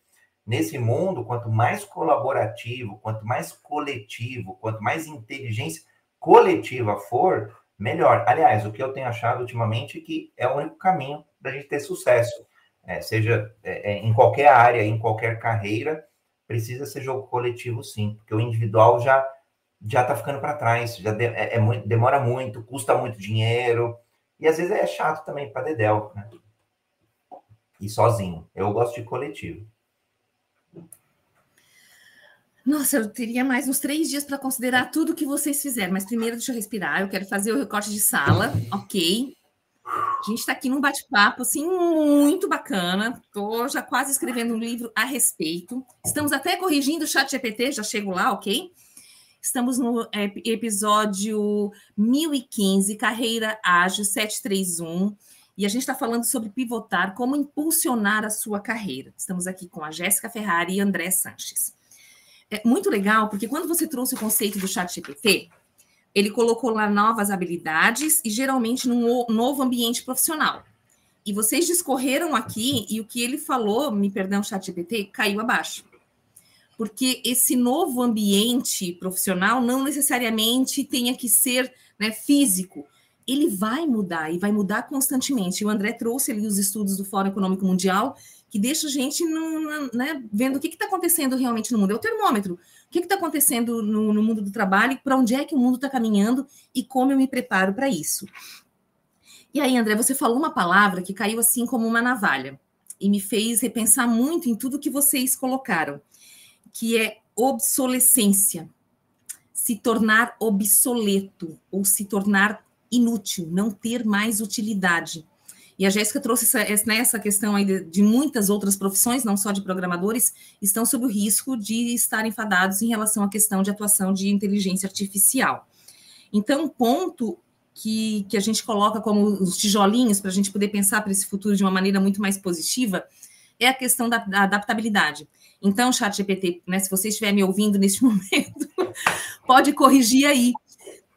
Nesse mundo, quanto mais colaborativo, quanto mais coletivo, quanto mais inteligência coletiva for, melhor. Aliás, o que eu tenho achado ultimamente é que é o único caminho da gente ter sucesso. É, seja é, é, em qualquer área, em qualquer carreira, precisa ser jogo coletivo, sim, porque o individual já já está ficando para trás, já de, é, é demora muito, custa muito dinheiro, e às vezes é chato também para Dedel, né? E sozinho. Eu gosto de coletivo. Nossa, eu teria mais uns três dias para considerar tudo que vocês fizeram, mas primeiro deixa eu respirar. Eu quero fazer o recorte de sala, ok? A gente está aqui num bate-papo assim muito bacana. Estou já quase escrevendo um livro a respeito. Estamos até corrigindo o chat GPT, já chego lá, ok? Estamos no episódio 1015, Carreira Ágil 731, e a gente está falando sobre pivotar, como impulsionar a sua carreira. Estamos aqui com a Jéssica Ferrari e André Sanches é muito legal, porque quando você trouxe o conceito do chat GPT, ele colocou lá novas habilidades e geralmente num novo ambiente profissional. E vocês discorreram aqui e o que ele falou, me perdão, chat GPT, caiu abaixo. Porque esse novo ambiente profissional não necessariamente tenha que ser né, físico. Ele vai mudar e vai mudar constantemente. O André trouxe ali os estudos do Fórum Econômico Mundial que deixa a gente no, né, vendo o que está acontecendo realmente no mundo. É o termômetro. O que está acontecendo no, no, mundo do trabalho, para onde é que o mundo está caminhando e como eu me preparo para isso. E aí, André, você falou uma palavra que caiu assim como uma navalha e me fez repensar muito em tudo que vocês colocaram, que é obsolescência. Se tornar obsoleto ou se tornar inútil, não ter mais utilidade. E a Jéssica trouxe essa, nessa né, questão aí de, de, muitas outras profissões, não só de programadores, estão sob o risco de estar enfadados em relação à questão de atuação de inteligência artificial. Então, um ponto que, que a gente coloca como os tijolinhos para a gente poder pensar para esse futuro de uma maneira muito mais positiva é a questão da, da adaptabilidade. Então, chat GPT, né, se você estiver me ouvindo neste momento, pode corrigir aí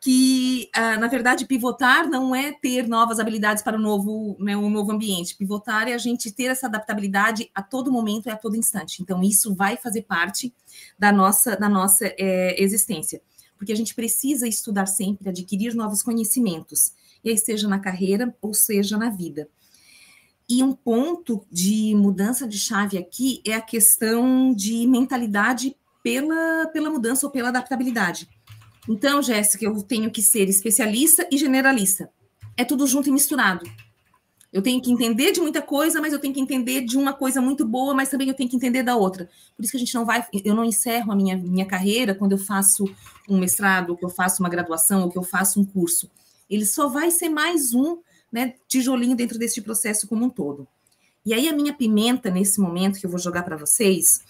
que, uh, na verdade, pivotar não é ter novas habilidades para o novo, né, um novo ambiente. Pivotar é a gente ter essa adaptabilidade a todo momento e a todo instante. Então, isso vai fazer parte da nossa, da nossa é, existência. Porque a gente precisa estudar sempre, adquirir novos conhecimentos, e aí seja na carreira ou seja na vida. E um ponto de mudança de chave aqui é a questão de mentalidade pela, pela mudança ou pela adaptabilidade então, Jéssica, eu tenho que ser especialista e generalista. É tudo junto e misturado. Eu tenho que entender de muita coisa, mas eu tenho que entender de uma coisa muito boa, mas também eu tenho que entender da outra. Por isso que a gente não vai, eu não encerro a minha, minha carreira quando eu faço um mestrado, ou que eu faço uma graduação, ou que eu faço um curso. Ele só vai ser mais um né, tijolinho dentro desse processo como um todo. E aí a minha pimenta nesse momento que eu vou jogar para vocês,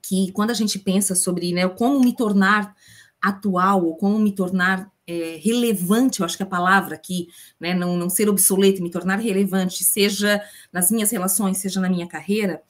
que quando a gente pensa sobre né, como me tornar atual ou como me tornar é, relevante, eu acho que a palavra aqui, né, não, não ser obsoleto, me tornar relevante, seja nas minhas relações, seja na minha carreira,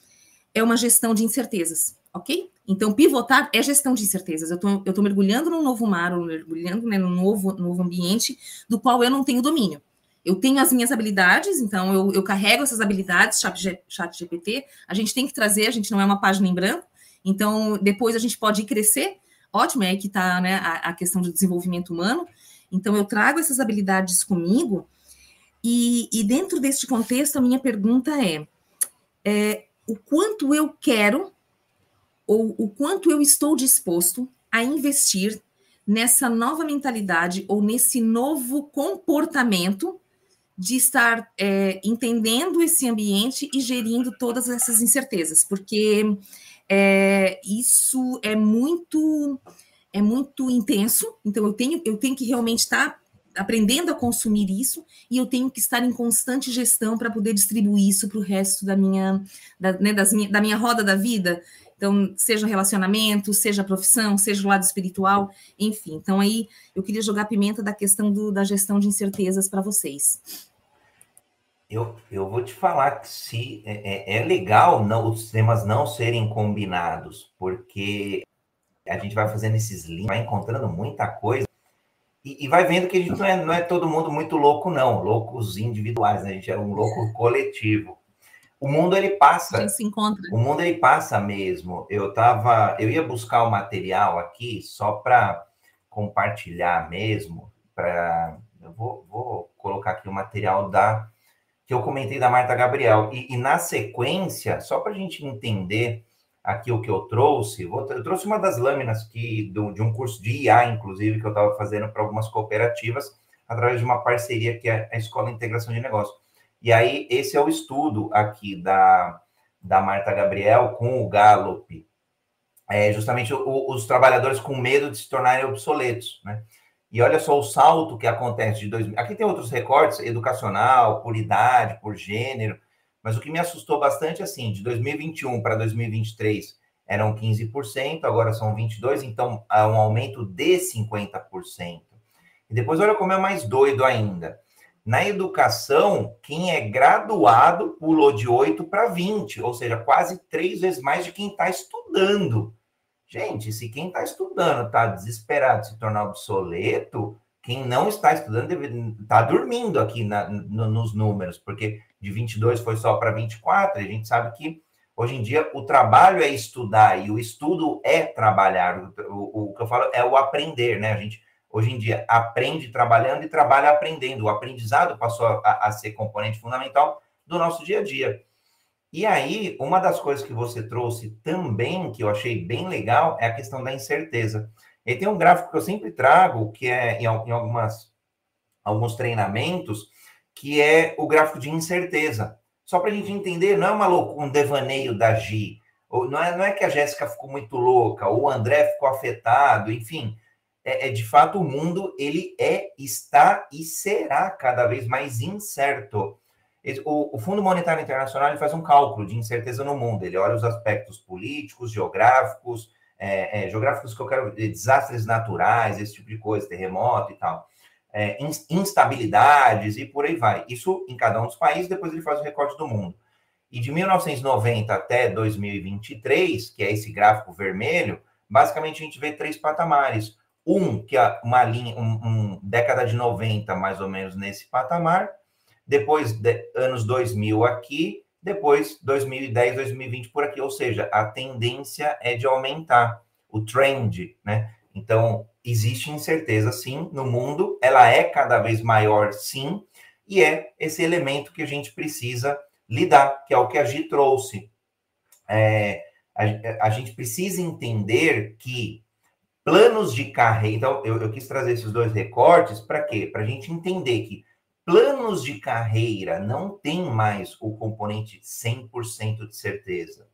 é uma gestão de incertezas, ok? Então, pivotar é gestão de incertezas. Eu estou mergulhando num novo mar, mergulhando né, num novo, novo ambiente do qual eu não tenho domínio. Eu tenho as minhas habilidades, então eu, eu carrego essas habilidades, chat, chat GPT, a gente tem que trazer, a gente não é uma página em branco, então depois a gente pode crescer. Ótimo, é aí que está né, a, a, questão do desenvolvimento humano. Então, eu trago essas habilidades comigo, e, e dentro deste contexto, a minha pergunta é, é o quanto eu quero, ou o quanto eu estou disposto a investir nessa nova mentalidade ou nesse novo comportamento de estar é, entendendo esse ambiente e gerindo todas essas incertezas, porque é, isso é muito é muito intenso, então eu tenho, eu tenho que realmente estar aprendendo a consumir isso e eu tenho que estar em constante gestão para poder distribuir isso para o resto da minha, da, né, das minha, da minha roda da vida. Então, seja relacionamento, seja profissão, seja o lado espiritual, enfim. Então, aí eu queria jogar pimenta da questão do, da gestão de incertezas para vocês. Eu, eu vou te falar que se é, é, é legal não, os temas não serem combinados, porque a gente vai fazendo esses links, vai encontrando muita coisa e, e vai vendo que a gente não é, não é todo mundo muito louco, não, loucos individuais, né? a gente é um louco coletivo. O mundo ele passa. se encontra. O mundo ele passa mesmo. Eu tava, eu ia buscar o material aqui só para compartilhar mesmo, para eu vou, vou colocar aqui o material da que eu comentei da Marta Gabriel. E, e na sequência, só para a gente entender aqui o que eu trouxe, eu trouxe uma das lâminas que, do, de um curso de IA, inclusive, que eu estava fazendo para algumas cooperativas, através de uma parceria que é a Escola Integração de Negócio. E aí, esse é o estudo aqui da, da Marta Gabriel com o Gallup, é justamente o, os trabalhadores com medo de se tornarem obsoletos, né? E olha só o salto que acontece de 2000. Aqui tem outros recortes, educacional, por idade, por gênero, mas o que me assustou bastante, assim, de 2021 para 2023 eram 15%, agora são 22%, então há um aumento de 50%. E depois, olha como é mais doido ainda. Na educação, quem é graduado pulou de 8 para 20, ou seja, quase três vezes mais de quem está estudando. Gente, se quem está estudando está desesperado de se tornar obsoleto, quem não está estudando está dormindo aqui na, no, nos números, porque de 22 foi só para 24, e a gente sabe que hoje em dia o trabalho é estudar e o estudo é trabalhar. O, o, o que eu falo é o aprender, né? A gente hoje em dia aprende trabalhando e trabalha aprendendo. O aprendizado passou a, a ser componente fundamental do nosso dia a dia. E aí, uma das coisas que você trouxe também, que eu achei bem legal, é a questão da incerteza. E tem um gráfico que eu sempre trago, que é em, algumas, alguns treinamentos, que é o gráfico de incerteza. Só para a gente entender, não é uma loucura, um devaneio da Gi, não é, não é que a Jéssica ficou muito louca, ou o André ficou afetado, enfim. É, é de fato o mundo, ele é, está e será cada vez mais incerto. O, o Fundo Monetário Internacional faz um cálculo de incerteza no mundo. Ele olha os aspectos políticos, geográficos, é, é, geográficos que eu quero, desastres naturais, esse tipo de coisa, terremoto e tal, é, instabilidades e por aí vai. Isso em cada um dos países, depois ele faz o recorte do mundo. E de 1990 até 2023, que é esse gráfico vermelho, basicamente a gente vê três patamares. Um, que é uma linha, um, um década de 90, mais ou menos, nesse patamar, depois de, anos 2000 aqui, depois 2010, 2020 por aqui, ou seja, a tendência é de aumentar o trend, né? Então, existe incerteza sim no mundo, ela é cada vez maior sim, e é esse elemento que a gente precisa lidar, que é o que a Gi trouxe. É, a, a, gente precisa entender que planos de carreira. Então, eu, eu quis trazer esses dois recortes para quê? Para a gente entender que planos de carreira não tem mais o componente 100% de certeza.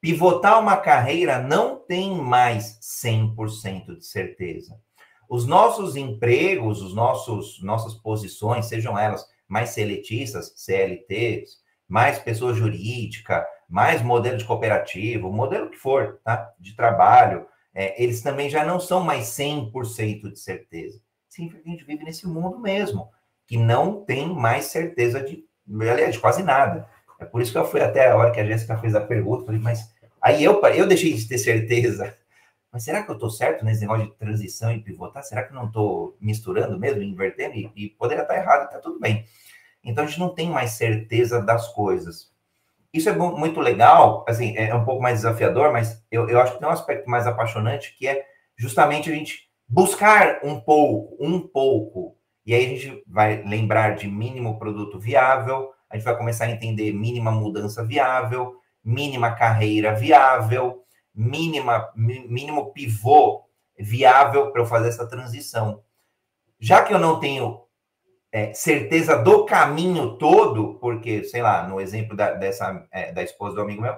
Pivotar uma carreira não tem mais 100% de certeza. Os nossos empregos, os nossos nossas posições, sejam elas mais seletistas, CLTs, mais pessoa jurídica, mais modelo de cooperativo, modelo que for, tá? De trabalho, é, eles também já não são mais 100% de certeza. Sim, a gente vive nesse mundo mesmo, que não tem mais certeza de, aliás, de quase nada. É por isso que eu fui até a hora que a Jéssica fez a pergunta, falei, mas Aí eu, eu deixei de ter certeza. Mas será que eu estou certo nesse negócio de transição e pivotar? Será que não estou misturando mesmo, invertendo? E, e poderia estar errado, está tudo bem. Então a gente não tem mais certeza das coisas. Isso é muito legal, assim, é um pouco mais desafiador, mas eu, eu acho que tem um aspecto mais apaixonante que é justamente a gente buscar um pouco, um pouco. E aí a gente vai lembrar de mínimo produto viável, a gente vai começar a entender mínima mudança viável, mínima carreira viável, mínima, mínimo pivô viável para eu fazer essa transição. Já que eu não tenho é, certeza do caminho todo, porque, sei lá, no exemplo da, dessa, é, da esposa do amigo meu,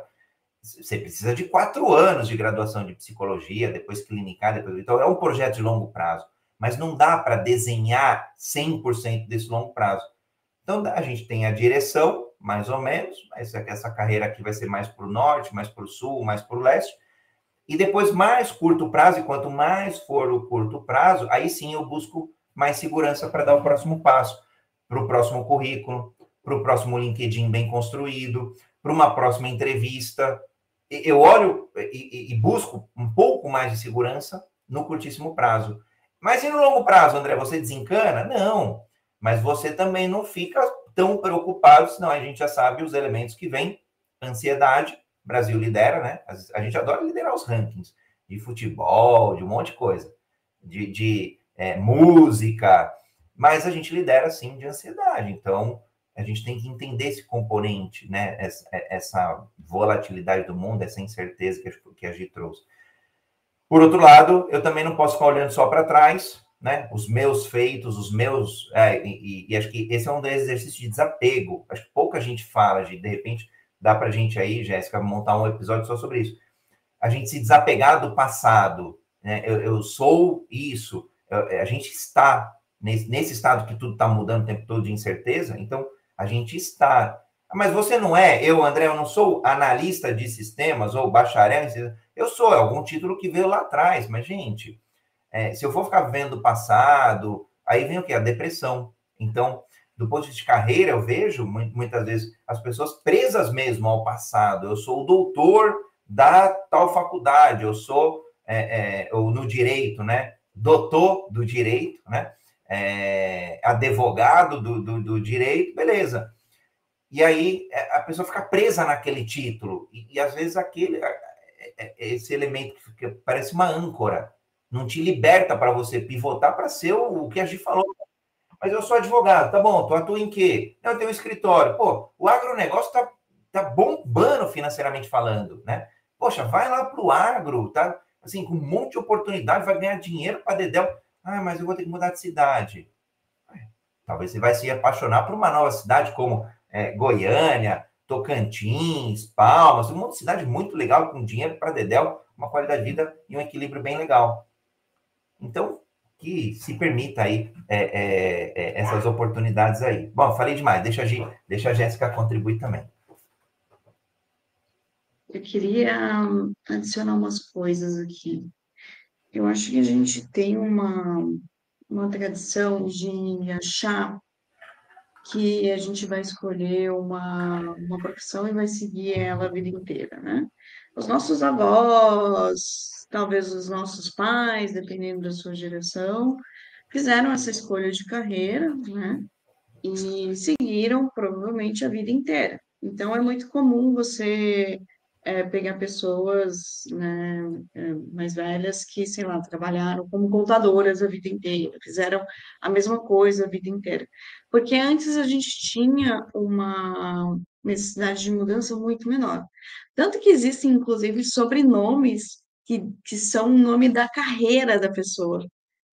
você precisa de quatro anos de graduação de psicologia, depois clinicar, depois... Então, é um projeto de longo prazo, mas não dá para desenhar 100% desse longo prazo. Então, a gente tem a direção, mais ou menos, mas essa carreira aqui vai ser mais para o norte, mais para o sul, mais para o leste. E depois, mais curto prazo, e quanto mais for o curto prazo, aí sim eu busco mais segurança para dar o próximo passo, para o próximo currículo, para o próximo LinkedIn bem construído, para uma próxima entrevista. Eu olho e, e, busco um pouco mais de segurança no curtíssimo prazo. Mas e no longo prazo, André, você desencana? Não. Mas você também não fica tão preocupados, senão a gente já sabe os elementos que vêm. Ansiedade, Brasil lidera, né? A gente adora liderar os rankings de futebol, de um monte de coisa, de, de é, música, mas a gente lidera sim de ansiedade. Então, a gente tem que entender esse componente, né? Essa, é, essa volatilidade do mundo, essa incerteza que a, que a gente trouxe. Por outro lado, eu também não posso ficar olhando só para trás, né? Os meus feitos, os meus. É, e, e, acho que esse é um exercício de desapego. Acho que pouca gente fala de, de repente, dá para a gente aí, Jéssica, montar um episódio só sobre isso. A gente se desapegar do passado, né? Eu, eu sou isso. Eu, a gente está nesse, nesse estado que tudo está mudando o tempo todo de incerteza, então a gente está. Mas você não é, eu, André, eu não sou analista de sistemas ou bacharel em Eu sou, é algum título que veio lá atrás, mas, gente, é, se eu for ficar vendo o passado, aí vem o quê? A depressão. Então, do ponto de carreira, eu vejo muitas vezes as pessoas presas mesmo ao passado. Eu sou o doutor da tal faculdade, eu sou é, é, ou no direito, né? Doutor do direito, né? É, advogado do, do, do, direito, beleza. E aí é, a pessoa fica presa naquele título, e, e às vezes aquele, é, é, esse elemento que parece uma âncora não te liberta para você pivotar para ser o, o que a gente falou. Mas eu sou advogado, tá bom, tu atua em quê? Não, eu tenho um escritório. Pô, o agronegócio tá, tá bombando financeiramente falando, né? Poxa, vai lá pro agro, tá? Assim, com um monte de oportunidade, vai ganhar dinheiro para Dedéu. Ah, mas eu vou ter que mudar de cidade. Talvez você vai se apaixonar por uma nova cidade como é, Goiânia, Tocantins, Palmas, uma cidade muito legal, com dinheiro para Dedéu, uma qualidade de vida e um equilíbrio bem legal. Então, que se permita aí é, é, é, essas oportunidades aí. Bom, falei demais, deixa a, deixa a Jéssica contribuir também. Eu queria adicionar umas coisas aqui. Eu acho que a gente tem uma, uma tradição de achar que a gente vai escolher uma, uma profissão e vai seguir ela a vida inteira, né? Os nossos avós, talvez os nossos pais, dependendo da sua geração, fizeram essa escolha de carreira, né? E seguiram provavelmente a vida inteira. Então, é muito comum você é, pegar pessoas né, é, mais velhas que, sei lá, trabalharam como contadoras a vida inteira, fizeram a mesma coisa a vida inteira. Porque antes a gente tinha uma necessidade de mudança muito menor. Tanto que existem, inclusive, sobrenomes que, que são o nome da carreira da pessoa.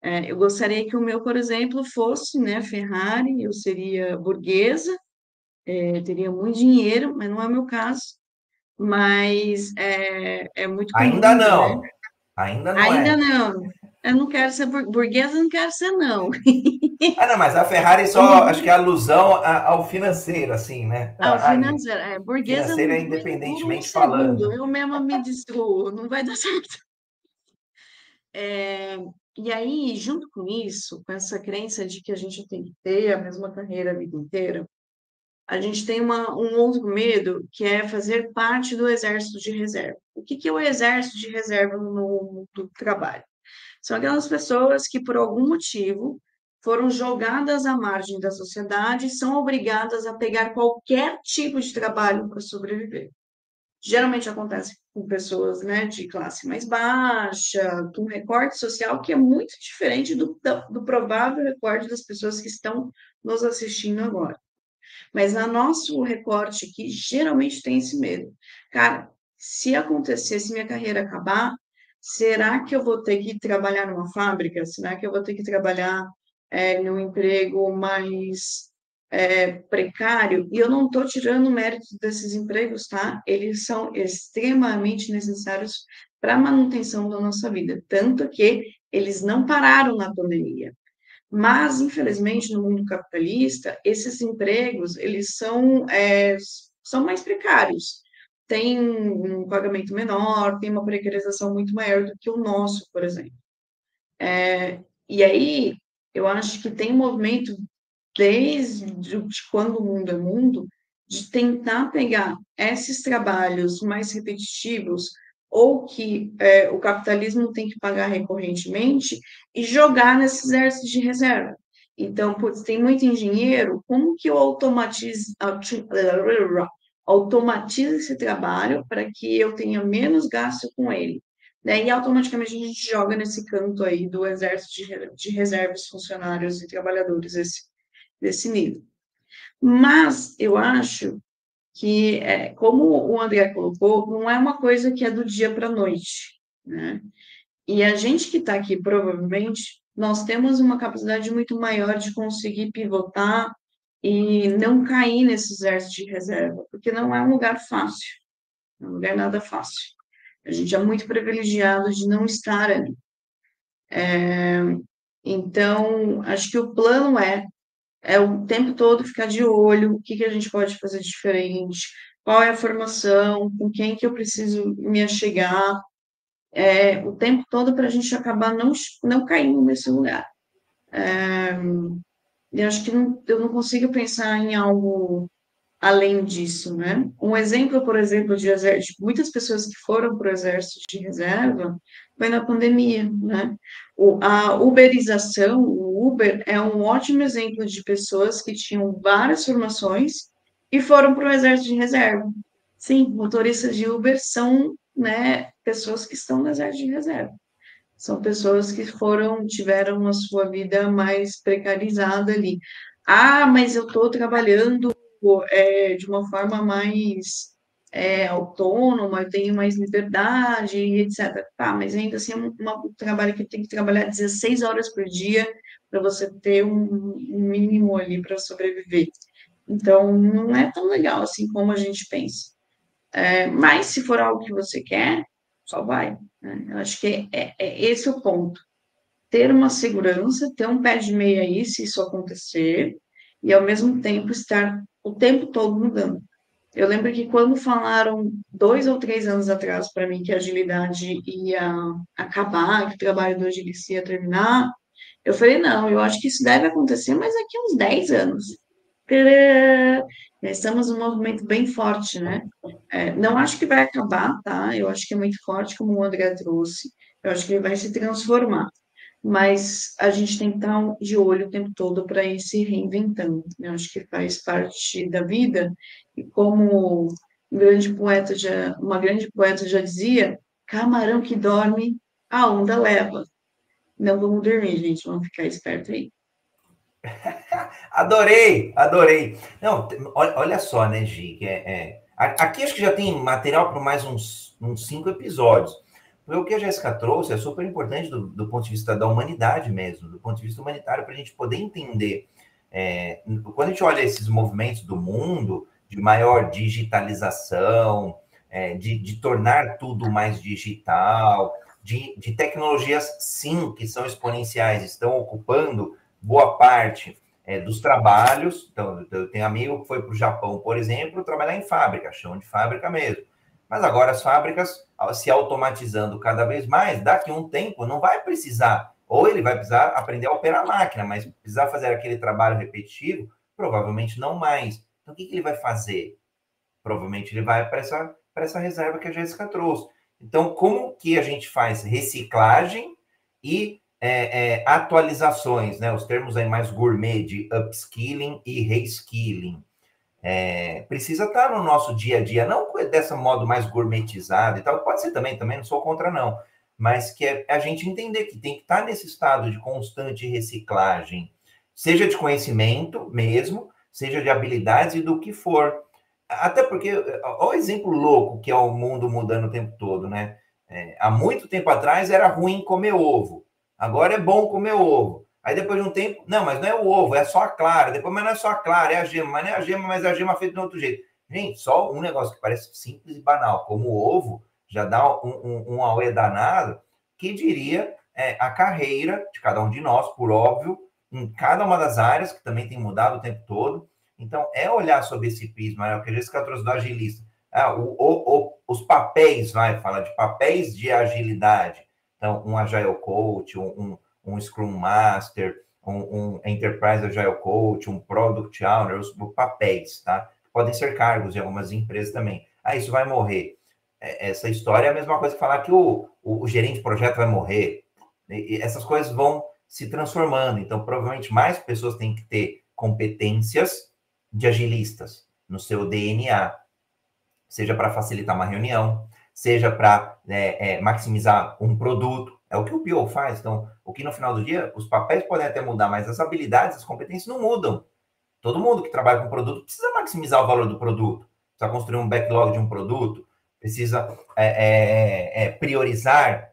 É, eu gostaria que o meu, por exemplo, fosse, né, Ferrari, eu seria burguesa, é, teria muito dinheiro, mas não é o meu caso. Mas é, é muito Ainda não. Né? Ainda não. Ainda é. não. Eu não quero ser burguesa, não quero ser, não. Ah, não, mas a Ferrari só, acho que é alusão ao financeiro, assim, né? Ao financeiro, é. Burguesa. Financeiro é independentemente um falando. Eu mesma me destruo, não vai dar certo. É, e aí, junto com isso, com essa crença de que a gente tem que ter a mesma carreira a vida inteira, a gente tem uma, um outro medo, que é fazer parte do exército de reserva. O que, que é o exército de reserva no do trabalho? São aquelas pessoas que, por algum motivo, foram jogadas à margem da sociedade e são obrigadas a pegar qualquer tipo de trabalho para sobreviver. Geralmente acontece com pessoas né, de classe mais baixa, com recorte social que é muito diferente do, do provável recorte das pessoas que estão nos assistindo agora. Mas na nosso recorte aqui, geralmente tem esse medo. Cara, se acontecer, se minha carreira acabar, será que eu vou ter que trabalhar numa fábrica? Será que eu vou ter que trabalhar é, num emprego mais é, precário? E eu não estou tirando o mérito desses empregos, tá? Eles são extremamente necessários para a manutenção da nossa vida, tanto que eles não pararam na pandemia. Mas, infelizmente, no mundo capitalista, esses empregos, eles são, é, são mais precários tem um pagamento menor, tem uma precarização muito maior do que o nosso, por exemplo. É, e aí, eu acho que tem um movimento, desde quando o mundo é mundo, de tentar pegar esses trabalhos mais repetitivos ou que é, o capitalismo tem que pagar recorrentemente e jogar nesses exércitos de reserva. Então, putz, tem muito engenheiro, como que eu automatizo, automatiza esse trabalho para que eu tenha menos gasto com ele. Né? E automaticamente a gente joga nesse canto aí do exército de, de reservas, funcionários e trabalhadores desse, desse nível. Mas eu acho que, é, como o André colocou, não é uma coisa que é do dia para a noite. Né? E a gente que está aqui, provavelmente, nós temos uma capacidade muito maior de conseguir pivotar e não cair nesse exército de reserva, porque não é um lugar fácil, não é um lugar nada fácil. A gente é muito privilegiado de não estar ali. É, então, acho que o plano é, é o tempo todo ficar de olho, o que, que a gente pode fazer diferente, qual é a formação, com quem que eu preciso me achegar, é, o tempo todo para a gente acabar não, não caindo nesse lugar. É, eu acho que não, eu não consigo pensar em algo além disso, né? Um exemplo, por exemplo, de exército, muitas pessoas que foram para o exército de reserva foi na pandemia, né? O, a uberização, Uber é um ótimo exemplo de pessoas que tinham várias formações e foram para o exército de reserva. Sim, motoristas de Uber são, né, pessoas que estão no exército de reserva são pessoas que foram, tiveram a sua vida mais precarizada ali. Ah, mas eu estou trabalhando é, de uma forma mais é, autônoma, eu tenho mais liberdade, etc. Tá, mas ainda assim é um, um trabalho que tem que trabalhar 16 horas por dia para você ter um, um mínimo ali para sobreviver. Então, não é tão legal assim como a gente pensa. É, mas se for algo que você quer, só vai. Né? Eu acho que é, é, é esse o ponto. Ter uma segurança, ter um pé de meia aí, se isso acontecer, e ao mesmo tempo estar o tempo todo mudando. Eu lembro que quando falaram dois ou três anos atrás para mim que a agilidade ia acabar, que o trabalho do agilista ia terminar, eu falei, não, eu acho que isso deve acontecer, mas daqui a uns 10 anos. Estamos num movimento bem forte, né? É, não acho que vai acabar, tá? Eu acho que é muito forte, como o André trouxe. Eu acho que ele vai se transformar. Mas a gente tem que estar de olho o tempo todo para ir se reinventando. Eu acho que faz parte da vida. E como um grande poeta já, uma grande poeta já dizia, camarão que dorme, a onda leva. Não vamos dormir, gente, vamos ficar esperto aí. adorei, adorei. Não, olha, olha só, né, Gi? É, é, aqui acho que já tem material para mais uns, uns cinco episódios. Porque o que a Jéssica trouxe é super importante do, do, ponto de vista da humanidade mesmo, do ponto de vista humanitário, para a gente poder entender. É, quando a gente olha esses movimentos do mundo, de maior digitalização, é, de, de, tornar tudo mais digital, de, de, tecnologias, sim, que são exponenciais, estão ocupando boa parte é, dos trabalhos. Então, eu tenho amigo que foi para o Japão, por exemplo, trabalhar em fábrica, chão de fábrica mesmo. Mas agora as fábricas se automatizando cada vez mais, daqui a um tempo não vai precisar, ou ele vai precisar aprender a operar a máquina, mas precisar fazer aquele trabalho repetitivo, provavelmente não mais. Então, o que, que ele vai fazer? Provavelmente ele vai para essa, essa reserva que a Jéssica trouxe. Então, como que a gente faz reciclagem e é, é, atualizações, né? Os termos aí mais gourmet de upskilling e reskilling. É, precisa estar no nosso dia a dia, não dessa modo mais gourmetizado e tal, pode ser também, também não sou contra não, mas que é a gente entender que tem que estar nesse estado de constante reciclagem, seja de conhecimento mesmo, seja de habilidades e do que for. Até porque, olha o exemplo louco que é o mundo mudando o tempo todo, né? É, há muito tempo atrás era ruim comer ovo, agora é bom comer ovo. Aí depois de um tempo, não, mas não é o ovo, é só a clara. Depois, mas não é só a clara, é a gema, mas não é a gema, mas é a gema feita de outro jeito. Gente, só um negócio que parece simples e banal, como o ovo, já dá um, um, um auê danado, que diria é, a carreira de cada um de nós, por óbvio, em cada uma das áreas, que também tem mudado o tempo todo. Então, é olhar sobre esse prisma, é o que a Jéssica trouxe do agilista. Ah, o, o, o, os papéis, vai falar de papéis de agilidade. Então, um Agile Coach, um, um Scrum Master, um, um Enterprise Agile Coach, um Product Owner, os papéis, tá? Podem ser cargos em algumas empresas também. Ah, isso vai morrer. É, essa história é a mesma coisa que falar que o, o, o gerente de projeto vai morrer. E essas coisas vão se transformando. Então, provavelmente mais pessoas têm que ter competências de agilistas no seu DNA, seja para facilitar uma reunião, seja para é, é, maximizar um produto. É o que o PO faz. Então, o que no final do dia, os papéis podem até mudar, mas as habilidades, as competências não mudam. Todo mundo que trabalha com produto precisa maximizar o valor do produto, precisa construir um backlog de um produto, precisa é, priorizar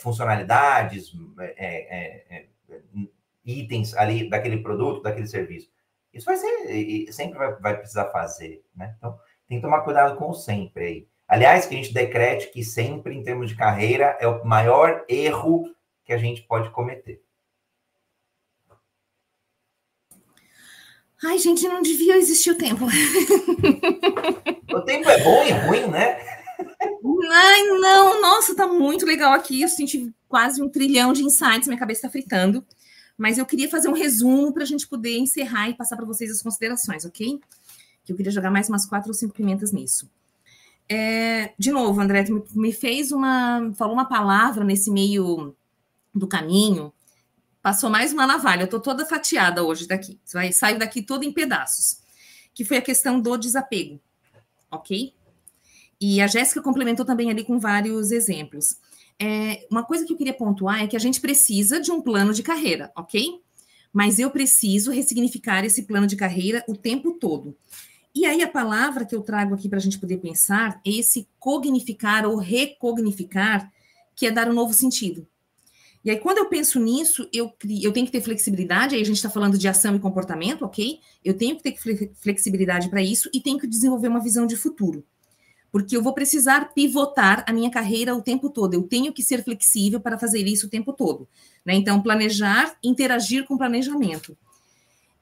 funcionalidades, itens ali daquele produto, daquele serviço. Isso vai ser, sempre vai, vai precisar fazer, né? Então, tem que tomar cuidado com o sempre aí. Aliás, que a gente decrete que sempre, em termos de carreira, é o maior erro que a gente pode cometer. Ai, gente, não devia existir o tempo. O tempo é bom e ruim, né? Ai, não, nossa, tá muito legal aqui. Eu senti quase um trilhão de insights, minha cabeça está fritando. Mas eu queria fazer um resumo para a gente poder encerrar e passar para vocês as considerações, ok? Que eu queria jogar mais umas quatro ou cinco pimentas nisso. É, de novo, André, me fez uma. falou uma palavra nesse meio do caminho, passou mais uma navalha. Eu estou toda fatiada hoje daqui. Vai, saio daqui toda em pedaços. Que foi a questão do desapego. Ok? E a Jéssica complementou também ali com vários exemplos. É, uma coisa que eu queria pontuar é que a gente precisa de um plano de carreira, ok? Mas eu preciso ressignificar esse plano de carreira o tempo todo. E aí a palavra que eu trago aqui para a gente poder pensar é esse cognificar ou recognificar, que é dar um novo sentido. E aí, quando eu penso nisso, eu, eu tenho que ter flexibilidade, aí a gente está falando de ação e comportamento, ok? Eu tenho que ter flexibilidade para isso e tenho que desenvolver uma visão de futuro. Porque eu vou precisar pivotar a minha carreira o tempo todo. Eu tenho que ser flexível para fazer isso o tempo todo. Né? Então, planejar, interagir com planejamento.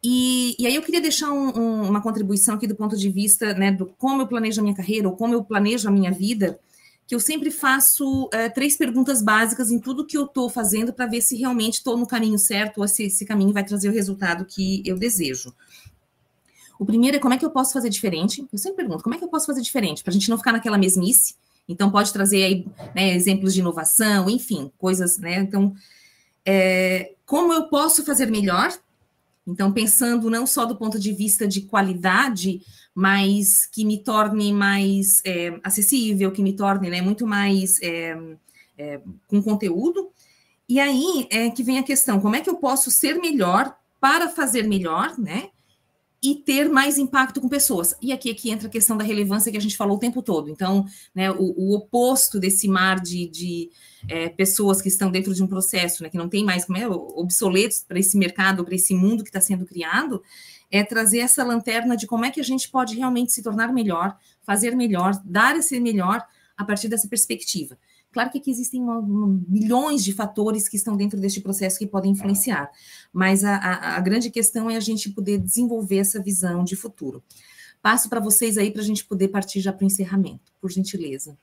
E, e aí eu queria deixar um, um, uma contribuição aqui do ponto de vista né, do como eu planejo a minha carreira ou como eu planejo a minha vida, que eu sempre faço uh, três perguntas básicas em tudo que eu estou fazendo para ver se realmente estou no caminho certo ou se esse caminho vai trazer o resultado que eu desejo. O primeiro é como é que eu posso fazer diferente? Eu sempre pergunto, como é que eu posso fazer diferente? Para a gente não ficar naquela mesmice. Então, pode trazer aí né, exemplos de inovação, enfim, coisas, né? Então, é, como eu posso fazer melhor então, pensando não só do ponto de vista de qualidade, mas que me torne mais é, acessível, que me torne né, muito mais é, é, com conteúdo. E aí é que vem a questão: como é que eu posso ser melhor para fazer melhor, né? E ter mais impacto com pessoas. E aqui, aqui entra a questão da relevância que a gente falou o tempo todo. Então, né, o, o oposto desse mar de, de é, pessoas que estão dentro de um processo, né, que não tem mais como é, obsoletos para esse mercado, para esse mundo que está sendo criado, é trazer essa lanterna de como é que a gente pode realmente se tornar melhor, fazer melhor, dar esse melhor a partir dessa perspectiva. Claro que aqui existem milhões de fatores que estão dentro deste processo que podem influenciar, mas a, a, a grande questão é a gente poder desenvolver essa visão de futuro. Passo para vocês aí para a gente poder partir já para o encerramento, por gentileza.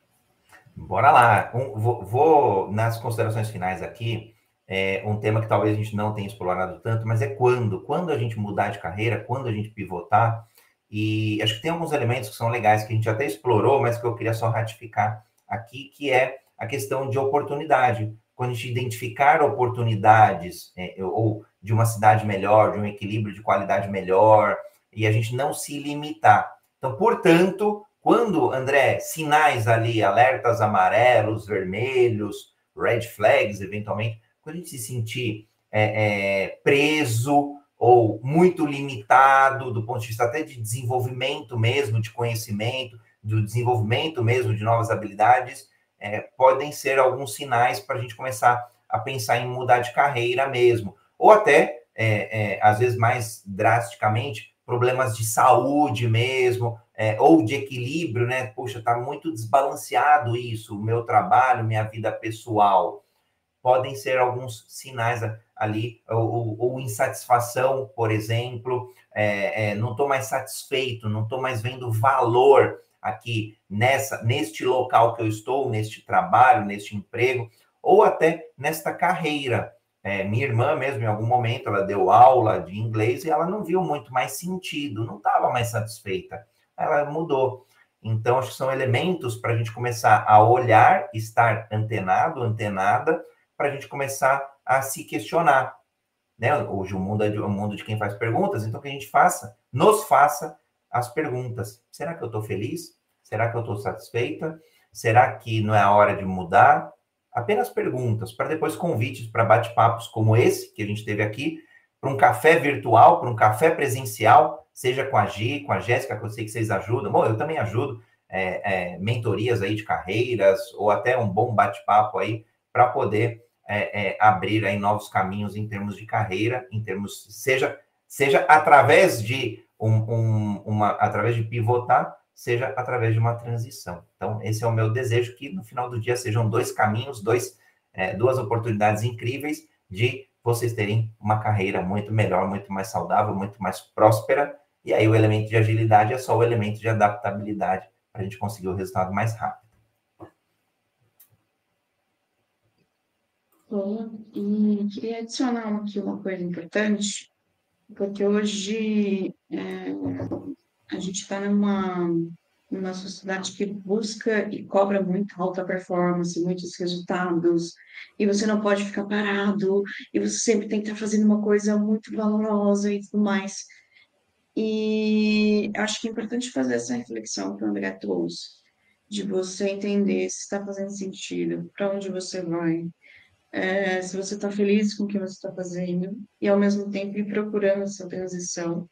Bora lá. Um, vou, vou, nas considerações finais aqui, é, um tema que talvez a gente não tenha explorado tanto, mas é quando. Quando a gente mudar de carreira, quando a gente pivotar. E acho que tem alguns elementos que são legais, que a gente até explorou, mas que eu queria só ratificar aqui, que é a questão de oportunidade. Quando a gente identificar oportunidades, é, ou de uma cidade melhor, de um equilíbrio de qualidade melhor, e a gente não se limitar. Então, portanto, quando, André, sinais ali, alertas amarelos, vermelhos, red flags, eventualmente, quando a gente se sentir é, é, preso ou muito limitado do ponto de vista até de desenvolvimento mesmo, de conhecimento, do desenvolvimento mesmo de novas habilidades, é, podem ser alguns sinais para a gente começar a pensar em mudar de carreira mesmo. Ou até, é, é, às vezes mais drasticamente, problemas de saúde mesmo, é, ou de equilíbrio, né? Poxa, está muito desbalanceado isso, o meu trabalho, minha vida pessoal. Podem ser alguns sinais ali, ou, ou insatisfação, por exemplo, é, é, não estou mais satisfeito, não estou mais vendo valor aqui nessa neste local que eu estou, neste trabalho, neste emprego, ou até nesta carreira. É, minha irmã mesmo, em algum momento, ela deu aula de inglês e ela não viu muito mais sentido, não estava mais satisfeita. Ela mudou. Então, acho que são elementos para a gente começar a olhar, estar antenado, antenada, para a gente começar a se questionar. Né? Hoje o mundo é o mundo de quem faz perguntas, então que a gente faça, nos faça as perguntas. Será que eu estou feliz? Será que eu estou satisfeita? Será que não é a hora de mudar? Apenas perguntas, para depois convites para bate-papos como esse que a gente teve aqui, para um café virtual, para um café presencial, seja com a Gi, com a Jéssica, que eu sei que vocês ajudam. Bom, eu também ajudo, é, é, mentorias aí de carreiras, ou até um bom bate-papo aí, para poder é, é, abrir aí novos caminhos em termos de carreira, em termos, seja, seja através de um, um, uma, através de pivotar, seja através de uma transição. Então, esse é o meu desejo, que no final do dia sejam dois caminhos, dois, é, duas oportunidades incríveis de vocês terem uma carreira muito melhor, muito mais saudável, muito mais próspera. E aí o elemento de agilidade é só o elemento de adaptabilidade para a gente conseguir o resultado mais rápido. Bom, e queria adicionar aqui uma coisa importante, porque hoje é, a gente está numa, numa sociedade que busca e cobra muito alta performance, muitos resultados, e você não pode ficar parado, e você sempre tem que estar fazendo uma coisa muito valorosa e tudo mais. E acho que é importante fazer essa reflexão que o André trouxe, de você entender se está fazendo sentido, para onde você vai, é, se você está feliz com o que você está fazendo e, ao mesmo tempo, ir procurando essa transição.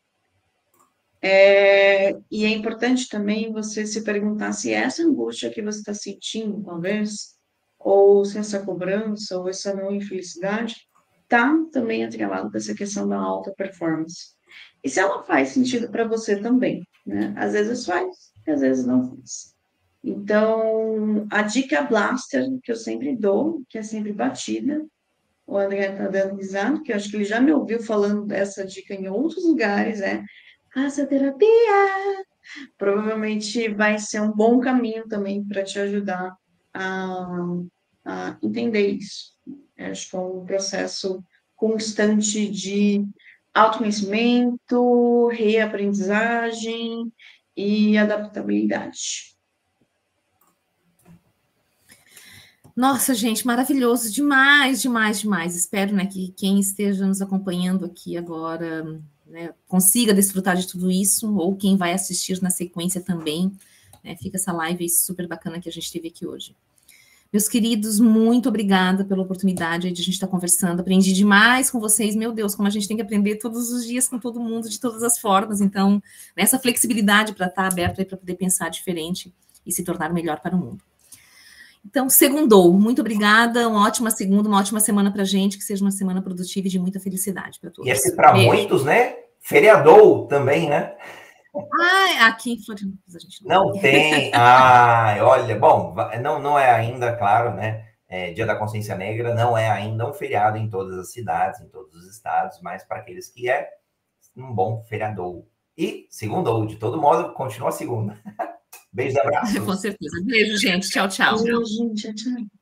É, e é importante também você se perguntar se essa angústia que você está sentindo, talvez, ou se essa cobrança, ou essa não infelicidade, está também atrelada com essa questão da alta performance. E se ela faz sentido para você também, né? Às vezes faz, às vezes não faz. Então, a dica blaster que eu sempre dou, que é sempre batida, o André está dando risada, que eu acho que ele já me ouviu falando dessa dica em outros lugares, é faça terapia. Provavelmente vai ser um bom caminho também para te ajudar a, a entender isso. Eu acho que é um processo constante de autoconhecimento, reaprendizagem e adaptabilidade. Nossa, gente, maravilhoso demais, demais, demais. Espero né, que quem esteja nos acompanhando aqui agora né, consiga desfrutar de tudo isso, ou quem vai assistir na sequência também. Né, fica essa live super bacana que a gente teve aqui hoje. Meus queridos, muito obrigada pela oportunidade de a gente estar conversando. Aprendi demais com vocês. Meu Deus, como a gente tem que aprender todos os dias com todo mundo, de todas as formas. Então, nessa flexibilidade para estar aberto para poder pensar diferente e se tornar melhor para o mundo. Então, segundou. Muito obrigada. Uma ótima segunda, uma ótima semana para a gente. Que seja uma semana produtiva e de muita felicidade para todos. E esse para muitos, né? Feriadou também, né? Ah, aqui em Florianópolis a gente não, não tem. Ah, olha, bom, não, não é ainda, claro, né? É, Dia da Consciência Negra não é ainda um feriado em todas as cidades, em todos os estados, mas para aqueles que é, um bom feriador. E segundou, de todo modo, continua segunda. Beijo e abraço. Com certeza. Beijo, gente. Tchau, tchau. Beijo, gente. Tchau, tchau.